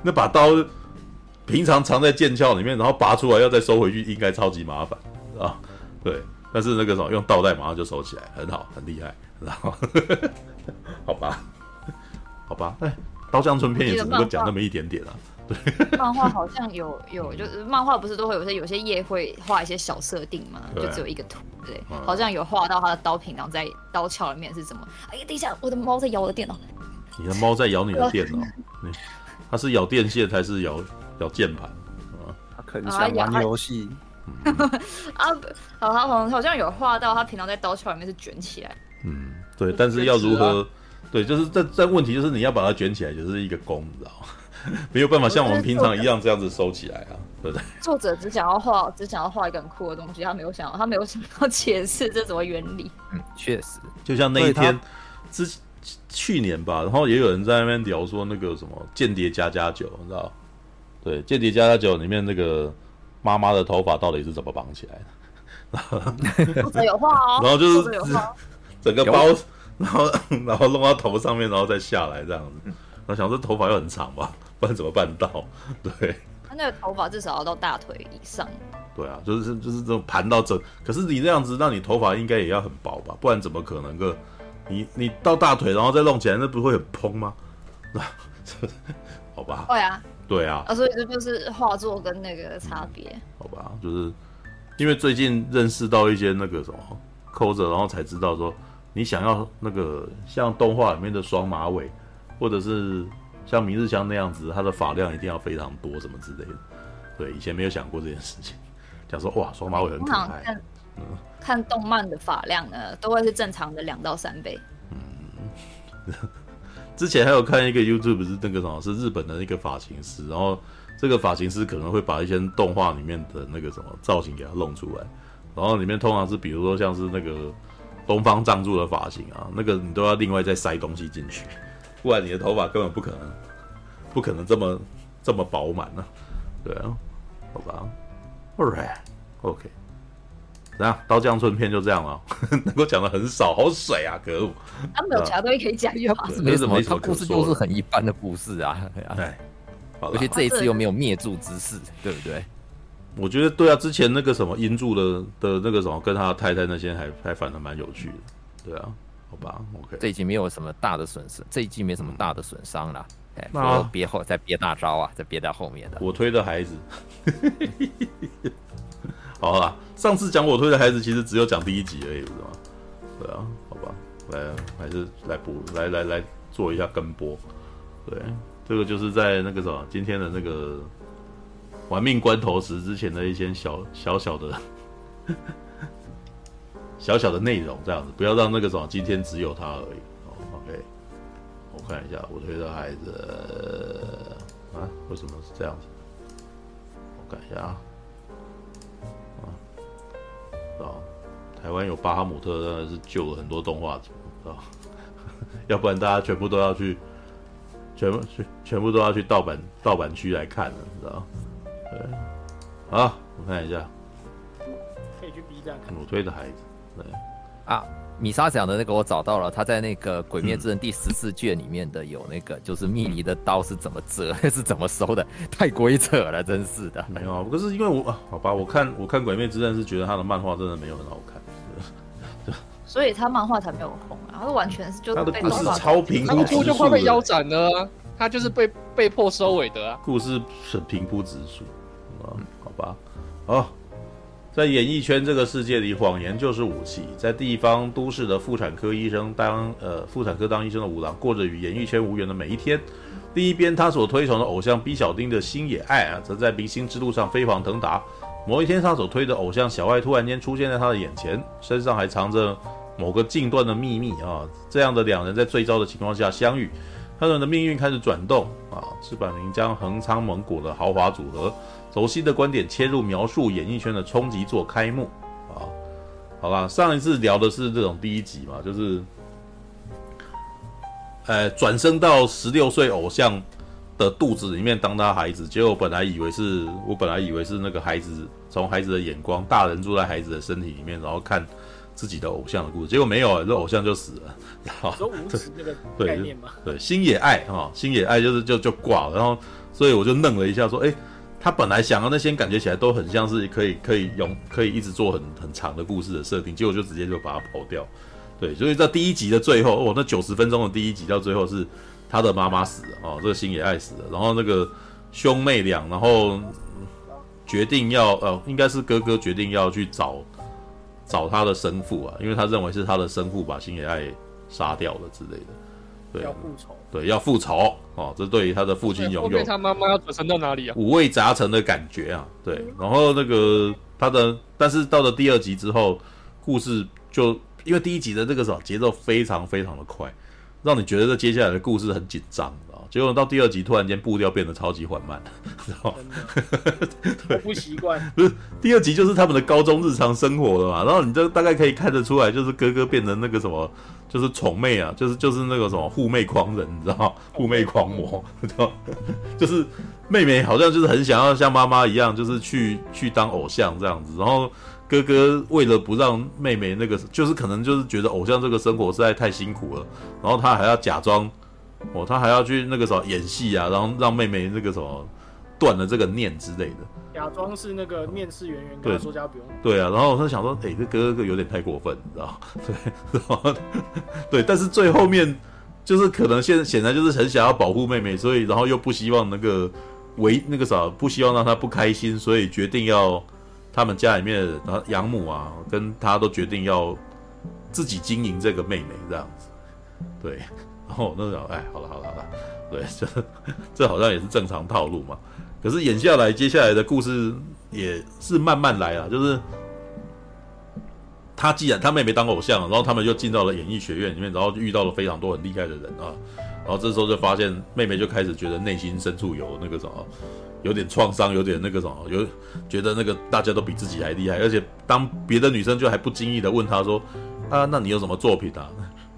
那把刀平常藏在剑鞘里面，然后拔出来要再收回去，应该超级麻烦啊。对，但是那个什么用倒带马上就收起来，很好，很厉害，然后 <laughs> 好吧。”好吧，哎，刀匠春篇也只能够讲那么一点点啊。对，漫画好像有有，就是漫画不是都会有些有些页会画一些小设定嘛，就只有一个图，对，好像有画到他的刀柄，然后在刀鞘里面是怎么。哎呀，等一下，我的猫在咬我的电脑。你的猫在咬你的电脑？<laughs> 它是咬电线还是咬咬键盘？啊，它可能想玩游戏。啊，<laughs> 好，他好好像有画到他平常在刀鞘里面是卷起来。嗯，对，但是要如何？对，就是这这问题，就是你要把它卷起来，就是一个弓，你知道吗？<laughs> 没有办法像我们平常一样这样子收起来啊，对不对？<laughs> 作者只想要画，只想要画一个很酷的东西，他没有想到，他没有想要解释这什么原理。嗯，确实，就像那一天之去年吧，然后也有人在那边聊说那个什么《间谍家家酒》，你知道？对，《间谍家家酒》里面那个妈妈的头发到底是怎么绑起来的？<laughs> 作者有画哦，然后就是整个包。然后，<laughs> 然后弄到头上面，然后再下来这样子。我想说头发又很长吧，<laughs> 不然怎么办到？<laughs> 对，他那个头发至少要到大腿以上。对啊，就是就是这种盘到整。可是你这样子，那你头发应该也要很薄吧？不然怎么可能个？你你到大腿，然后再弄起来，那不会很蓬吗？那好吧。会啊。对啊，啊，所以这就是画作跟那个差别。好吧，就是因为最近认识到一些那个什么抠着，然后才知道说，你想要那个像动画里面的双马尾，或者是像明日香那样子，它的发量一定要非常多，什么之类的。对，以前没有想过这件事情。讲说哇，双马尾很可爱。看，嗯，看动漫的发量呢，都会是正常的两到三倍。嗯。之前还有看一个 YouTube，是那个什么，是日本的那个发型师，然后这个发型师可能会把一些动画里面的那个什么造型给他弄出来，然后里面通常是比如说像是那个东方藏柱的发型啊，那个你都要另外再塞东西进去，不然你的头发根本不可能，不可能这么这么饱满呢。对啊，好吧，All right，OK，。怎样？刀匠村片就这样了，<laughs> 能够讲的很少，好水啊！可恶，他没有其他东西可以讲就好。没什么，他故事就是很一般的故事啊。对，而且这一次又没有灭柱之势，对不对？我觉得对啊，之前那个什么英柱的的那个什么，跟他太太那些还还反而蛮有趣的。对啊，好吧，OK。这一季没有什么大的损失，这一季没什么大的损伤了。哎，说憋后再憋大招啊，再憋在后面的。我推的孩子。好啦，上次讲我推的孩子，其实只有讲第一集而已，不是吗？对啊，好吧，来，还是来补，来来来做一下跟播。对，这个就是在那个什么，今天的那个玩命关头时之前的一些小小小的 <laughs> 小小的内容，这样子，不要让那个什么今天只有他而已。哦，OK，我看一下我推的孩子啊，为什么是这样子？我看一下啊。台湾有巴哈姆特，真的是救了很多动画组啊！<laughs> 要不然大家全部都要去，全部全全部都要去盗版盗版区来看了，你知道？对，好，我看一下，可以去 B 站看。我推的孩子，对啊。米莎讲的那个我找到了，他在那个《鬼灭之刃》第十四卷里面的有那个，就是蜜妮的刀是怎么折，<laughs> 是怎么收的，太鬼扯了，真是的。没有啊，可是因为我好吧，我看我看《鬼灭之刃》是觉得他的漫画真的没有很好看，<laughs> 所以他漫画才没有红啊，他完全是就他的故事超平铺直叙，就快被腰斩了，他就是被被迫收尾的啊，故事很平铺直叙啊，好吧，好。在演艺圈这个世界里，谎言就是武器。在地方都市的妇产科医生当呃妇产科当医生的五郎，过着与演艺圈无缘的每一天。另一边，他所推崇的偶像 B 小丁的星野爱啊，则在明星之路上飞黄腾达。某一天，他所推的偶像小爱突然间出现在他的眼前，身上还藏着某个禁断的秘密啊。这样的两人在最糟的情况下相遇，他们的命运开始转动啊。赤坂明将横仓蒙古的豪华组合。走心的观点切入描述演艺圈的冲击作开幕。啊，好吧，上一次聊的是这种第一集嘛，就是，呃，转生到十六岁偶像的肚子里面当他孩子，结果本来以为是我本来以为是那个孩子从孩子的眼光，大人住在孩子的身体里面，然后看自己的偶像的故事，结果没有，这偶像就死了，然后无耻那个 <laughs> 概念嘛，对，星野爱啊，星野爱就是就就挂了，然后所以我就愣了一下，说，哎。他本来想要那些感觉起来都很像是可以可以用可以一直做很很长的故事的设定，结果就直接就把它跑掉。对，所以在第一集的最后，哦，那九十分钟的第一集到最后是他的妈妈死了哦，这个星野爱死了，然后那个兄妹俩，然后决定要呃，应该是哥哥决定要去找找他的生父啊，因为他认为是他的生父把星野爱杀掉了之类的。对，要复仇，对，要复仇哦，这对于他的父亲拥有。后面他妈妈要转成到哪里啊？五味杂陈的感觉啊，对。然后那个他的，但是到了第二集之后，故事就因为第一集的这个什么节奏非常非常的快，让你觉得这接下来的故事很紧张？结果到第二集突然间步调变得超级缓慢，知道？<laughs> 对，不习惯。不是第二集就是他们的高中日常生活了嘛，然后你就大概可以看得出来，就是哥哥变成那个什么。就是宠妹啊，就是就是那个什么护妹狂人，你知道吗？护妹狂魔，知道？<laughs> 就是妹妹好像就是很想要像妈妈一样，就是去去当偶像这样子。然后哥哥为了不让妹妹那个，就是可能就是觉得偶像这个生活实在太辛苦了，然后他还要假装哦，他还要去那个什么演戏啊，然后让妹妹那个什么断了这个念之类的。假装是那个面试人员，跟他说家不用。对啊，然后他就想说，哎、欸，这哥哥有点太过分，你知道？<laughs> 对，然后 <laughs> 对，但是最后面就是可能现显然就是很想要保护妹妹，所以然后又不希望那个为那个啥，不希望让她不开心，所以决定要他们家里面的养母啊，跟他都决定要自己经营这个妹妹这样子。对，然后那种哎，好了好了好了，对，这这好像也是正常套路嘛。可是演下来，接下来的故事也是慢慢来啊，就是他既然他妹妹当偶像，然后他们就进到了演艺学院里面，然后就遇到了非常多很厉害的人啊。然后这时候就发现妹妹就开始觉得内心深处有那个什么，有点创伤，有点那个什么，有觉得那个大家都比自己还厉害，而且当别的女生就还不经意的问她说：“啊，那你有什么作品啊？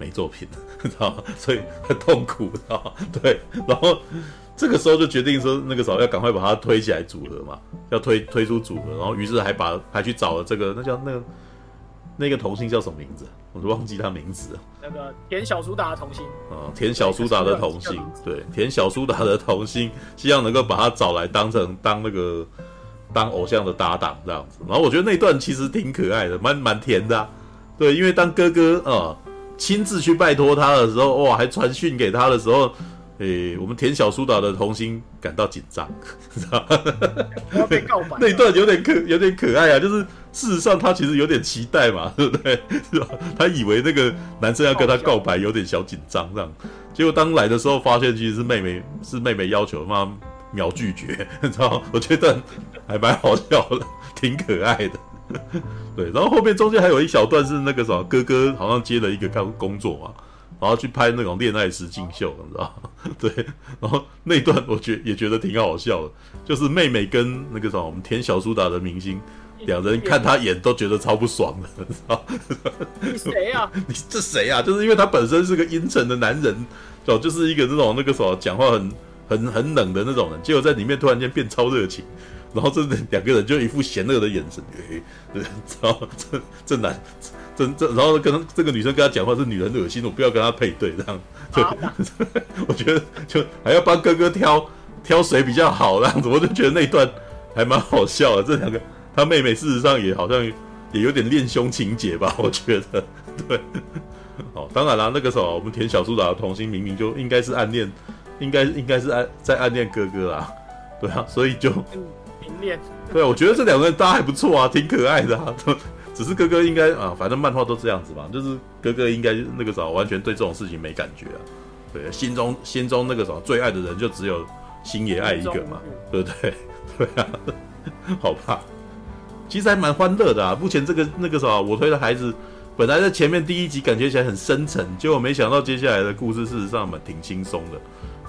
没作品，<laughs> 知道吗？所以很痛苦，知道吗？对。然后这个时候就决定说，那个时候要赶快把它推起来组合嘛，要推推出组合，然后于是还把还去找了这个那叫那个。那个童星叫什么名字？我都忘记他名字了。那个田小苏打的童星。哦，田小苏打的童星，对，田小苏打的童星，希望能够把他找来当成当那个当偶像的搭档这样子。然后我觉得那段其实挺可爱的，蛮蛮甜的啊。对，因为当哥哥啊亲自去拜托他的时候，哇，还传讯给他的时候。诶，我们田小苏打的童心感到紧张，<laughs> 知道吗？要被告白，那一段有点可有点可爱啊，就是事实上他其实有点期待嘛，<laughs> 对不对？是吧？他以为那个男生要跟他告白，有点小紧张这样。结果当来的时候，发现其实是妹妹，是妹妹要求，妈秒拒绝，<laughs> 你知道吗？我觉得还蛮好笑的，挺可爱的。<laughs> 对，然后后面中间还有一小段是那个什么哥哥好像接了一个工工作嘛。然后去拍那种恋爱实境秀，你知道吗？<laughs> 对，然后那段我觉也觉得挺好笑的，就是妹妹跟那个什么我们田小苏打的明星两人看他演都觉得超不爽的，<laughs> 你知道吗？你谁呀？你这谁呀？就是因为他本身是个阴沉的男人，哦，就是一个那种那个什么讲话很很很冷的那种人，结果在里面突然间变超热情，然后这两个人就一副嫌恶的眼神，对，对，知道吗？这 <laughs> 这男。这这，然后跟这个女生跟他讲话这女人恶心，我不要跟他配对这样。对，啊、<laughs> 我觉得就还要帮哥哥挑挑谁比较好这样子，我就觉得那一段还蛮好笑的。这两个他妹妹事实上也好像也有点恋兄情节吧，我觉得。对，哦，当然啦，那个时候我们田小苏打的童心明明就应该是暗恋，应该应该是暗在暗恋哥哥啊，对啊，所以就对，我觉得这两个人搭还不错啊，挺可爱的啊。<laughs> 只是哥哥应该啊，反正漫画都这样子嘛，就是哥哥应该那个时候完全对这种事情没感觉啊，对，心中心中那个什么最爱的人就只有星爷爱一个嘛，对不对？对啊，<laughs> 好吧，其实还蛮欢乐的啊。目前这个那个什么我推的孩子，本来在前面第一集感觉起来很深沉，结果没想到接下来的故事事实上蛮挺轻松的，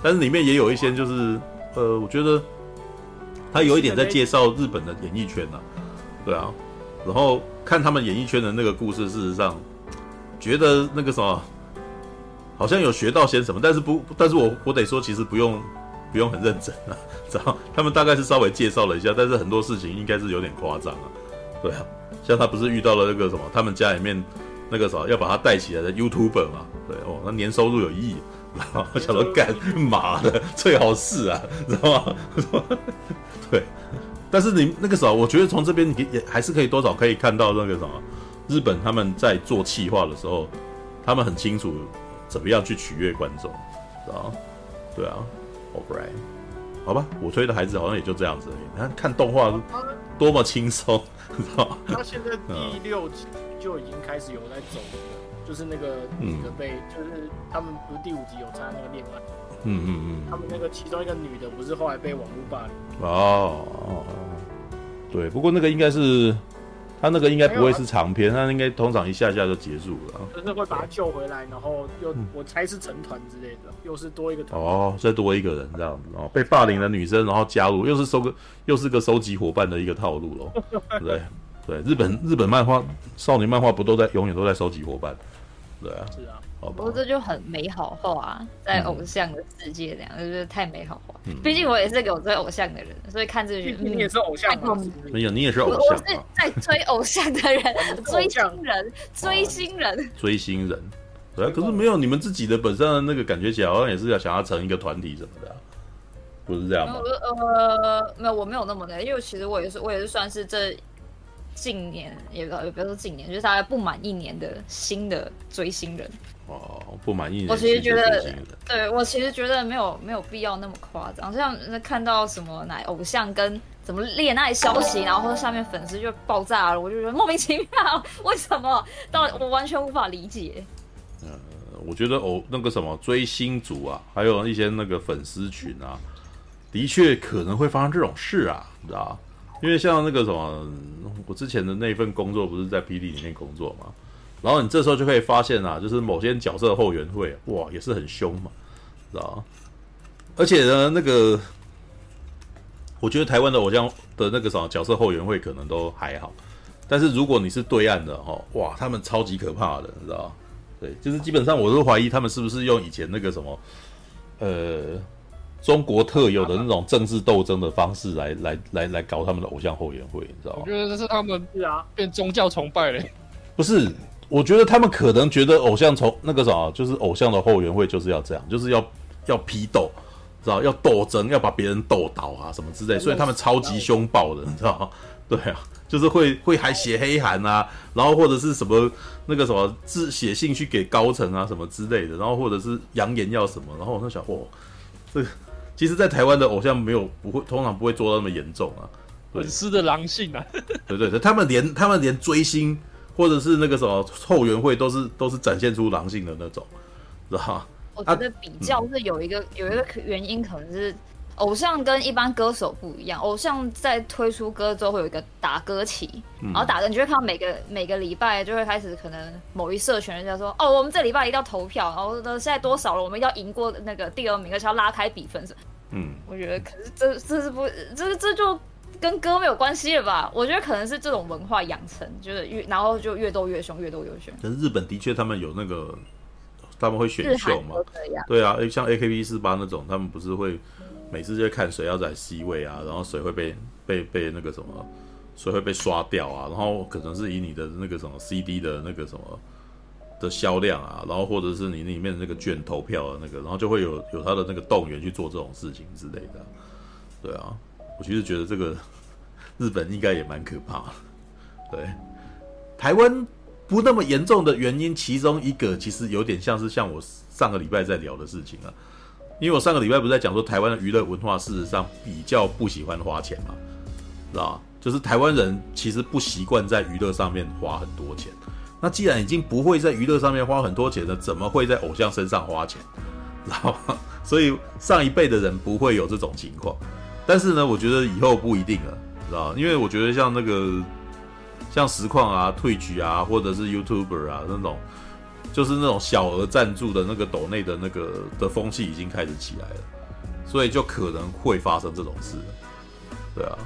但是里面也有一些就是呃，我觉得他有一点在介绍日本的演艺圈呐，对啊，然后。看他们演艺圈的那个故事，事实上，觉得那个什么，好像有学到些什么，但是不，但是我我得说，其实不用不用很认真啊，<laughs> 知道？他们大概是稍微介绍了一下，但是很多事情应该是有点夸张啊，对啊，像他不是遇到了那个什么，他们家里面那个什么要把他带起来的 YouTuber 嘛，对哦，那年收入有亿，然后我想到干嘛的最好是啊，<laughs> 知道吗？对。<laughs> 但是你那个时候，我觉得从这边你也还是可以多少可以看到那个什么，日本他们在做企划的时候，他们很清楚怎么样去取悦观众，知道对啊，Alright，好吧，我推的孩子好像也就这样子而已。你看看动画多么轻松，知道他现在第六集就已经开始有在走了，就是那个那个被，就是他们不是第五集有插那个恋爱。嗯嗯嗯，他们那个其中一个女的不是后来被网络霸凌。哦，对，不过那个应该是他那个应该不会是长篇，他应该通常一下下就结束了。就是会把他救回来，然后又我猜是成团之类的，又是多一个团哦，再多一个人这样子哦，被霸凌的女生然后加入，又是收个又是个收集伙伴的一个套路喽，<laughs> 对对，日本日本漫画少女漫画不都在永远都在收集伙伴，对啊，是啊。不过这就很美好化啊，在偶像的世界这样，嗯、就是太美好化。毕竟我也是个追偶像的人，所以看这个你也是偶像吗，没有你也是偶像。我是在追偶像的人，追星人，追星人，追星人。对啊，可是没有你们自己的本身的那个感觉起来，好像也是要想要成一个团体什么的，啊，不是这样吗？呃，没有，我没有那么的，因为其实我也是，我也是算是这近年也不也不要说近年，就是大概不满一年的新的追星人。哦，不满意。我其实觉得，对我其实觉得没有没有必要那么夸张。像看到什么哪偶像跟什么恋爱消息，然后或者下面粉丝就爆炸了，我就觉得莫名其妙，为什么？到我完全无法理解。呃，我觉得偶那个什么追星族啊，还有一些那个粉丝群啊，的确可能会发生这种事啊，你知道？因为像那个什么，我之前的那份工作不是在 PD 里面工作嘛？然后你这时候就可以发现啊，就是某些角色后援会，哇，也是很凶嘛，知道吗？而且呢，那个我觉得台湾的偶像的那个什么角色后援会可能都还好，但是如果你是对岸的哈，哇，他们超级可怕的，你知道吗？对，就是基本上我都怀疑他们是不是用以前那个什么，呃，中国特有的那种政治斗争的方式来来来来搞他们的偶像后援会，你知道吗？我觉得这是他们是啊，变宗教崇拜嘞，不是。我觉得他们可能觉得偶像从那个啥，就是偶像的后援会就是要这样，就是要要批斗，知道要斗争，要把别人斗倒啊什么之类，所以他们超级凶暴的，你知道吗？对啊，就是会会还写黑函啊，然后或者是什么那个什么字写信去给高层啊什么之类的，然后或者是扬言要什么，然后我在想，哇，这个其实，在台湾的偶像没有不会，通常不会做到那么严重啊，粉丝的狼性啊，<laughs> 对对对，他们连他们连追星。或者是那个什么后援会都是都是展现出狼性的那种，知道吗？我觉得比较是有一个、啊嗯、有一个原因，可能是偶像跟一般歌手不一样。偶像在推出歌之后会有一个打歌期，嗯、然后打歌，你就会看到每个每个礼拜就会开始可能某一社群人家说哦，我们这礼拜一定要投票，然后呢现在多少了，我们要赢过那个第二名，而且要拉开比分。嗯，我觉得可是这这是不这这就。跟歌没有关系了吧？我觉得可能是这种文化养成，就是越然后就越斗越凶，越斗越凶。可是日本的确他们有那个，他们会选秀嘛？对啊，像 A K B 四八那种，他们不是会每次就看谁要在 C 位啊，然后谁会被被被那个什么，谁会被刷掉啊？然后可能是以你的那个什么 CD 的那个什么的销量啊，然后或者是你里面的那个券投票的那个，然后就会有有他的那个动员去做这种事情之类的。对啊。我其实觉得这个 <laughs> 日本应该也蛮可怕的，对。台湾不那么严重的原因，其中一个其实有点像是像我上个礼拜在聊的事情啊，因为我上个礼拜不是在讲说台湾的娱乐文化事实上比较不喜欢花钱嘛，知道吧？就是台湾人其实不习惯在娱乐上面花很多钱。那既然已经不会在娱乐上面花很多钱了，怎么会在偶像身上花钱？知道吧？所以上一辈的人不会有这种情况。但是呢，我觉得以后不一定了，知道？因为我觉得像那个，像实况啊、退局啊，或者是 YouTuber 啊那种，就是那种小额赞助的那个抖内的那个的风气已经开始起来了，所以就可能会发生这种事。对啊，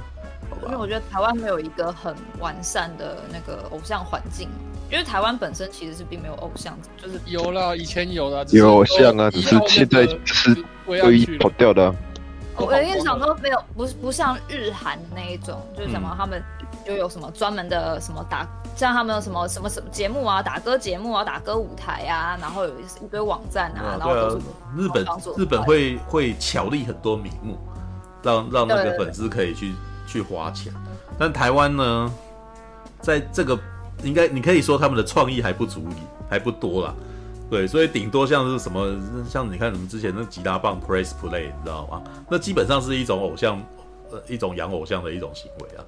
因为我觉得台湾没有一个很完善的那个偶像环境，因为台湾本身其实是并没有偶像，就是有了以前有了有偶像啊，只是现在是都已跑掉的。我有点想说，没有，不是不像日韩的那一种，就是什么他们就有什么专门的什么打，像他们有什么什么什么节目啊，打歌节目啊，打歌舞台啊，然后有一堆网站啊，然后都是日本日本会会巧立很多名目，让让那个粉丝可以去去花钱，但台湾呢，在这个应该你可以说他们的创意还不足以还不多啦。对，所以顶多像是什么，像你看你们之前那吉他棒 press play，你知道吗？那基本上是一种偶像，呃，一种养偶像的一种行为啊，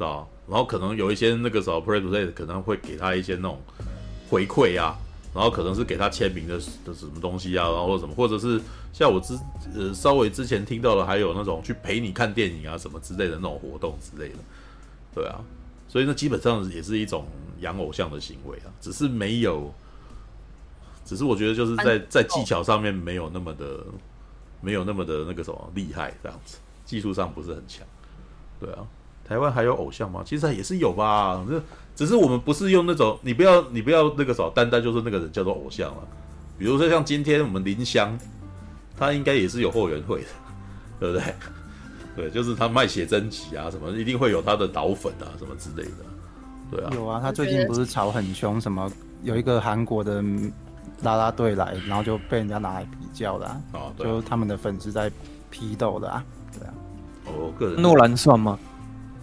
知道？然后可能有一些那个时候 press play 可能会给他一些那种回馈啊，然后可能是给他签名的的什么东西啊，然后或者什么，或者是像我之呃稍微之前听到的，还有那种去陪你看电影啊什么之类的那种活动之类的，对啊，所以那基本上也是一种养偶像的行为啊，只是没有。只是我觉得就是在在技巧上面没有那么的，没有那么的那个什么厉害这样子，技术上不是很强。对啊，台湾还有偶像吗？其实也是有吧，这只是我们不是用那种，你不要你不要那个什么，单单就是那个人叫做偶像了。比如说像今天我们林湘，他应该也是有后援会的，<laughs> 对不对？对，就是他卖写真集啊什么，一定会有他的导粉啊什么之类的。对啊，有啊，他最近不是吵很凶，什么有一个韩国的。拉拉队来，然后就被人家拿来比较的啊，哦对啊，就他们的粉丝在批斗的啊，对啊。哦，个人诺兰算吗？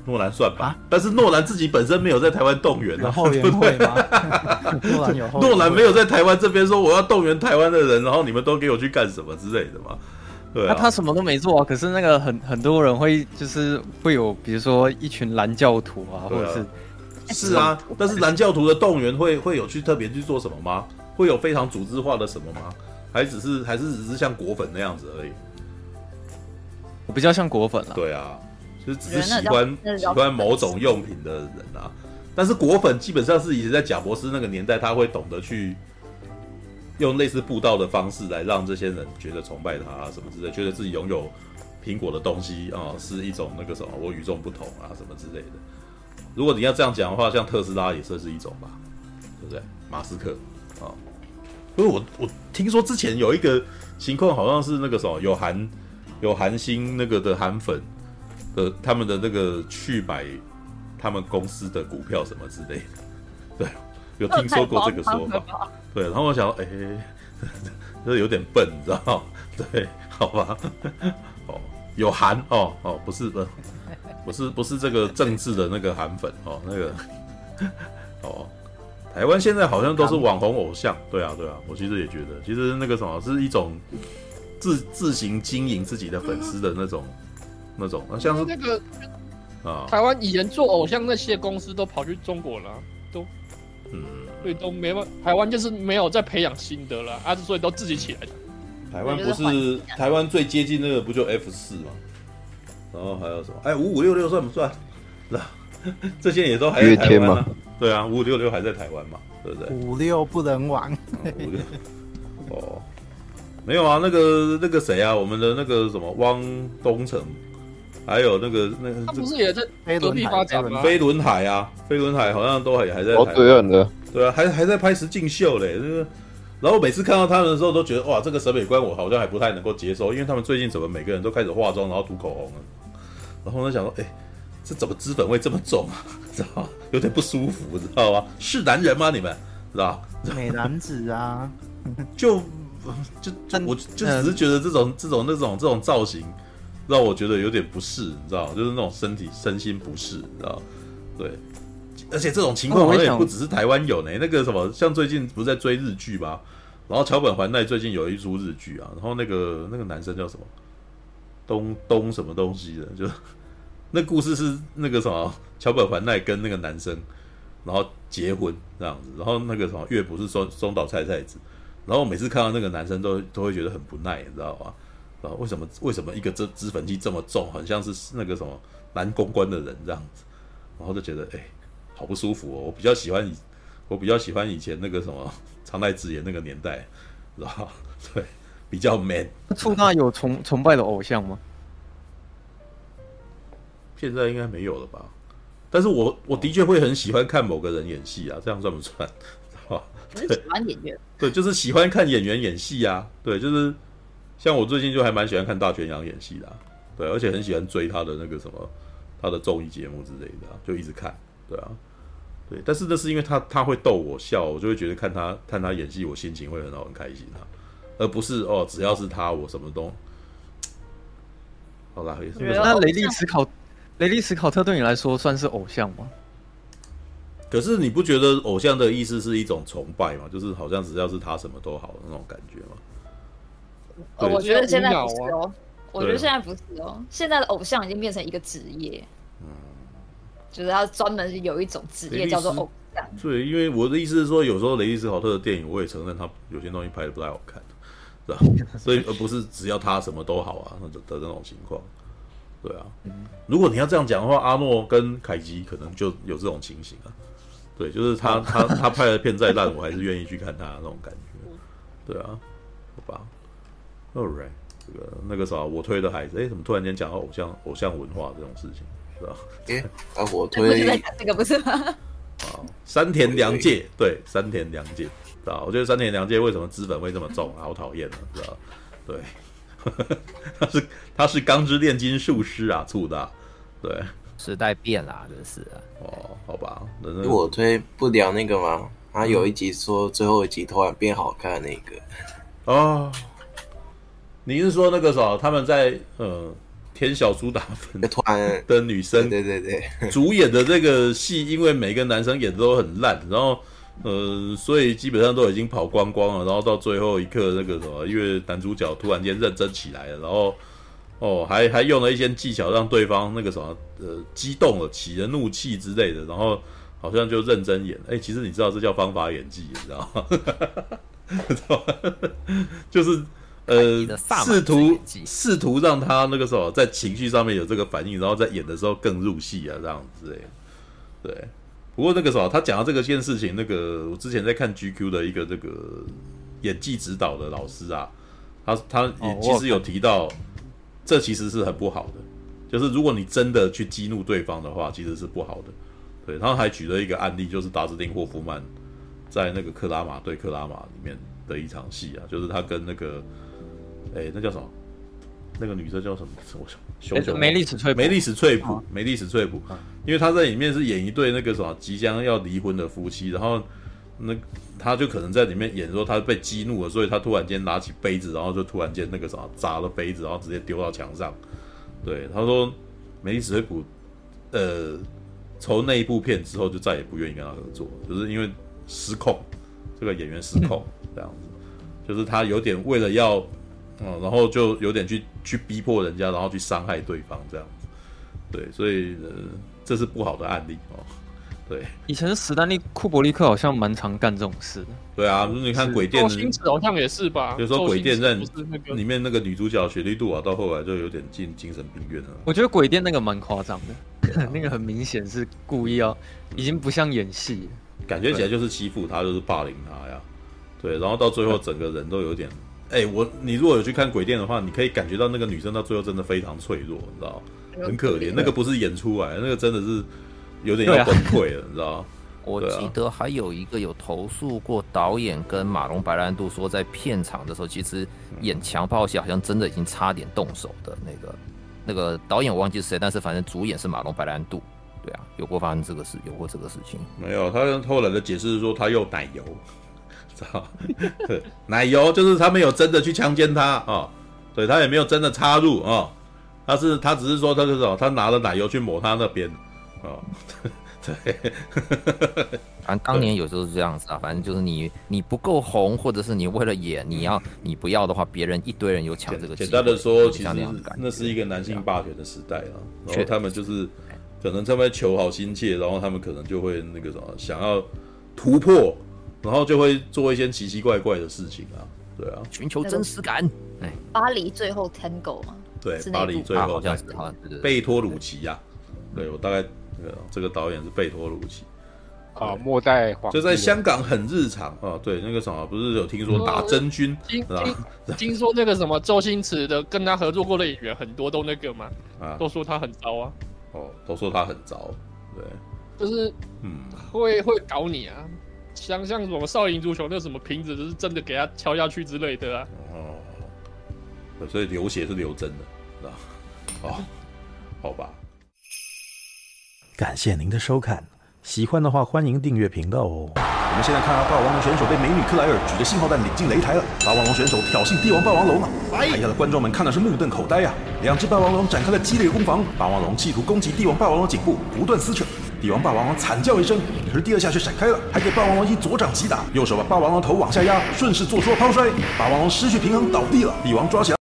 诺兰算吧，但是诺兰自己本身没有在台湾动员啊，后援会吗？<laughs> 诺兰有诺兰没有在台湾这边说我要动员台湾的人，然后你们都给我去干什么之类的嘛？对啊，他他什么都没做啊，可是那个很很多人会就是会有，比如说一群蓝教徒啊，或者是是啊，但是蓝教徒的动员会会有去特别去做什么吗？会有非常组织化的什么吗？还只是还是只是像果粉那样子而已？我比较像果粉了，对啊。就只是喜欢喜欢某种用品的人啊，但是果粉基本上是以前在贾博士那个年代，他会懂得去用类似布道的方式来让这些人觉得崇拜他啊什么之类，觉得自己拥有苹果的东西啊是一种那个什么我与众不同啊什么之类的。如果你要这样讲的话，像特斯拉也算是一种吧，对不对？马斯克啊，因为我我听说之前有一个情况，好像是那个什么有韩有韩星那个的韩粉。呃，他们的那个去买他们公司的股票什么之类的，<laughs> 对，有听说过这个说法，对。然后我想说，哎、欸，<laughs> 这有点笨，你知道吗？<laughs> 对，好吧。哦，有韩哦哦，不是不不是不是这个政治的那个韩粉哦，那个哦，台湾现在好像都是网红偶像，对啊对啊，我其实也觉得，其实那个什么是一种自自行经营自己的粉丝的那种。那种，像是那个啊，台湾以前做偶像那些公司都跑去中国了，都，嗯，所以都没办法，台湾就是没有在培养新的了啊，所以都自己起来的。台湾不是台湾最接近那个不就 F 四吗？然后还有什么？哎，五五六六算不算？是吧？这些也都还在台湾吗？对啊，五五六六还在台湾嘛？对不对？五六不能玩。五六哦，没有啊，那个那个谁啊，我们的那个什么汪东城。还有那个那个，他不是也在隔壁发展吗？飞轮海啊，飞轮海好像都还还在哦，对岸的，对啊，还还在拍实境秀嘞。那个，然后每次看到他们的时候，都觉得哇，这个审美观我好像还不太能够接受，因为他们最近怎么每个人都开始化妆，然后涂口红了。然后我就想说，哎，这怎么脂粉味这么重啊？<laughs> 知道吗？有点不舒服，知道吗？是男人吗？你们知道？美男子啊，<laughs> 就就就我就只是觉得这种这种那种这种造型。让我觉得有点不适，你知道，就是那种身体身心不适，你知道，对，而且这种情况好像也不只是台湾有呢。那个什么，像最近不是在追日剧吗？然后桥本环奈最近有一出日剧啊，然后那个那个男生叫什么东东什么东西的，就 <laughs> 那故事是那个什么桥本环奈跟那个男生然后结婚这样子，然后那个什么乐谱是松松岛菜菜子，然后每次看到那个男生都都会觉得很不耐，你知道吗？啊，为什么为什么一个这脂粉剂这么重，很像是那个什么男公关的人这样子，然后就觉得哎、欸，好不舒服哦。我比较喜欢以我比较喜欢以前那个什么长濑智也那个年代，然后对比较 man。出道有崇崇拜的偶像吗？现在应该没有了吧？但是我我的确会很喜欢看某个人演戏啊，这样算不算？<laughs> 啊，喜欢演员。对，就是喜欢看演员演戏啊，对，就是。像我最近就还蛮喜欢看大泉洋演戏的，啊，对，而且很喜欢追他的那个什么，他的综艺节目之类的，啊，就一直看，对啊，对，但是那是因为他他会逗我笑，我就会觉得看他看他演戏，我心情会很好很开心啊，而不是哦，只要是他，我什么都，好啦，也是。那雷利史考雷利史考特对你来说算是偶像吗？可是你不觉得偶像的意思是一种崇拜吗？就是好像只要是他什么都好的那种感觉吗？哦，我觉得现在不是哦，我觉得现在不是哦，现在的偶像已经变成一个职业，嗯，就是他专门有一种职业叫做偶像。对，因为我的意思是说，有时候雷利斯考特的电影，我也承认他有些东西拍的不太好看，是吧？<laughs> 所以而不是只要他什么都好啊，那的那种情况。对啊，如果你要这样讲的话，阿诺跟凯基可能就有这种情形啊。对，就是他他他拍的片再烂，我还是愿意去看他那种感觉。对啊，好吧。Alright，这个那个啥，我推的孩子，哎、欸，怎么突然间讲到偶像偶像文化这种事情，是吧？哎、欸，啊，我推这个不是吗？啊，山田凉介，对，山田凉介，知道？我觉得山田凉介为什么资本会这么重，好讨厌啊？知道？对，<laughs> 他是他是钢之炼金术师啊，醋的，对，时代变了，真是啊。哦，好吧，那我推不了那个吗？他有一集说最后一集突然变好看那个，哦。<laughs> 你是说那个什么？他们在呃田小猪打粉突然的女生，对对对，主演的这个戏，因为每个男生演的都很烂，然后呃，所以基本上都已经跑光光了，然后到最后一刻那个什么，因为男主角突然间认真起来了，然后哦，还还用了一些技巧让对方那个什么呃激动了，起了怒气之类的，然后好像就认真演，哎，其实你知道这叫方法演技，你知道吗？知道吗？就是。呃，试图试图让他那个时候在情绪上面有这个反应，然后在演的时候更入戏啊，这样子哎，对。不过那个时候他讲到这个件事情，那个我之前在看 GQ 的一个这个演技指导的老师啊，他他也其实有提到，这其实是很不好的，就是如果你真的去激怒对方的话，其实是不好的。对，他还举了一个案例，就是达斯汀霍夫曼在那个克拉玛对克拉玛里面的一场戏啊，就是他跟那个。哎、欸，那叫什么？那个女生叫什么？我想，熊梅丽史翠普，梅丽史翠普，梅丽史翠普。因为她在里面是演一对那个什么即将要离婚的夫妻，然后那她就可能在里面演说她被激怒了，所以她突然间拿起杯子，然后就突然间那个什么砸了杯子，然后直接丢到墙上。对，他说梅丽史翠普，呃，从那一部片之后就再也不愿意跟他合作，就是因为失控，这个演员失控这样子，就是他有点为了要。嗯，然后就有点去去逼迫人家，然后去伤害对方这样子，对，所以呃，这是不好的案例哦。对，以前史丹利库伯利克好像蛮常干这种事的。对啊，你看鬼店，好像也是吧？比如说鬼店认里面那个女主角雪莉杜瓦，到后来就有点进精神病院了。我觉得鬼店那个蛮夸张的，<laughs> 啊、那个很明显是故意要，已经不像演戏，感觉起来就是欺负他，就是霸凌他呀。对，然后到最后整个人都有点。哎、欸，我你如果有去看鬼店的话，你可以感觉到那个女生到最后真的非常脆弱，你知道很可怜。那个不是演出来，那个真的是有点要崩溃了，啊、你知道 <laughs> 我记得还有一个有投诉过导演跟马龙白兰度说，在片场的时候，其实演强暴戏好像真的已经差点动手的那个那个导演我忘记是谁，但是反正主演是马龙白兰度。对啊，有过发生这个事，有过这个事情。没有，他后来的解释是说他用奶油。奶油就是他没有真的去强奸她啊、哦，对他也没有真的插入啊、哦，他是他只是说他是什么，他拿了奶油去抹他那边啊、哦，<laughs> 对，反正当年有时候是这样子啊，反正就是你你不够红，或者是你为了演，你要你不要的话，别人一堆人有抢这个。简单的说，其实那是一个男性霸权的时代啊，然后他们就是可能他们求好心切，然后他们可能就会那个什么想要突破。然后就会做一些奇奇怪怪的事情啊，对啊，寻求真实感。哎，巴黎最后 Tango 嘛，对，巴黎最后好像是贝托鲁奇呀，对。我大概那个这个导演是贝托鲁奇。啊，末代皇就在香港很日常啊，对，那个什么不是有听说打真菌是吧？听说那个什么周星驰的跟他合作过的演员很多都那个嘛，啊，都说他很糟啊，哦，都说他很糟，对，就是嗯，会会搞你啊。像像什么少林足球那什么瓶子，就是真的给他敲下去之类的啊。哦，所以流血是流真的，是吧？哦，<laughs> 好吧。感谢您的收看，喜欢的话欢迎订阅频道哦。我们现在看到霸王龙选手被美女克莱尔举着信号弹领进擂台了。霸王龙选手挑衅帝王霸王龙啊！台下的观众们看的是目瞪口呆啊。两只霸王龙展开了激烈攻防，霸王龙企图攻击帝王霸王龙颈部，不断撕扯。帝王霸王龙惨叫一声，可是第二下却闪开了，还给霸王龙一左掌击打，右手把霸王龙头往下压，顺势做出了抛摔，霸王龙失去平衡倒地了。帝王抓起来。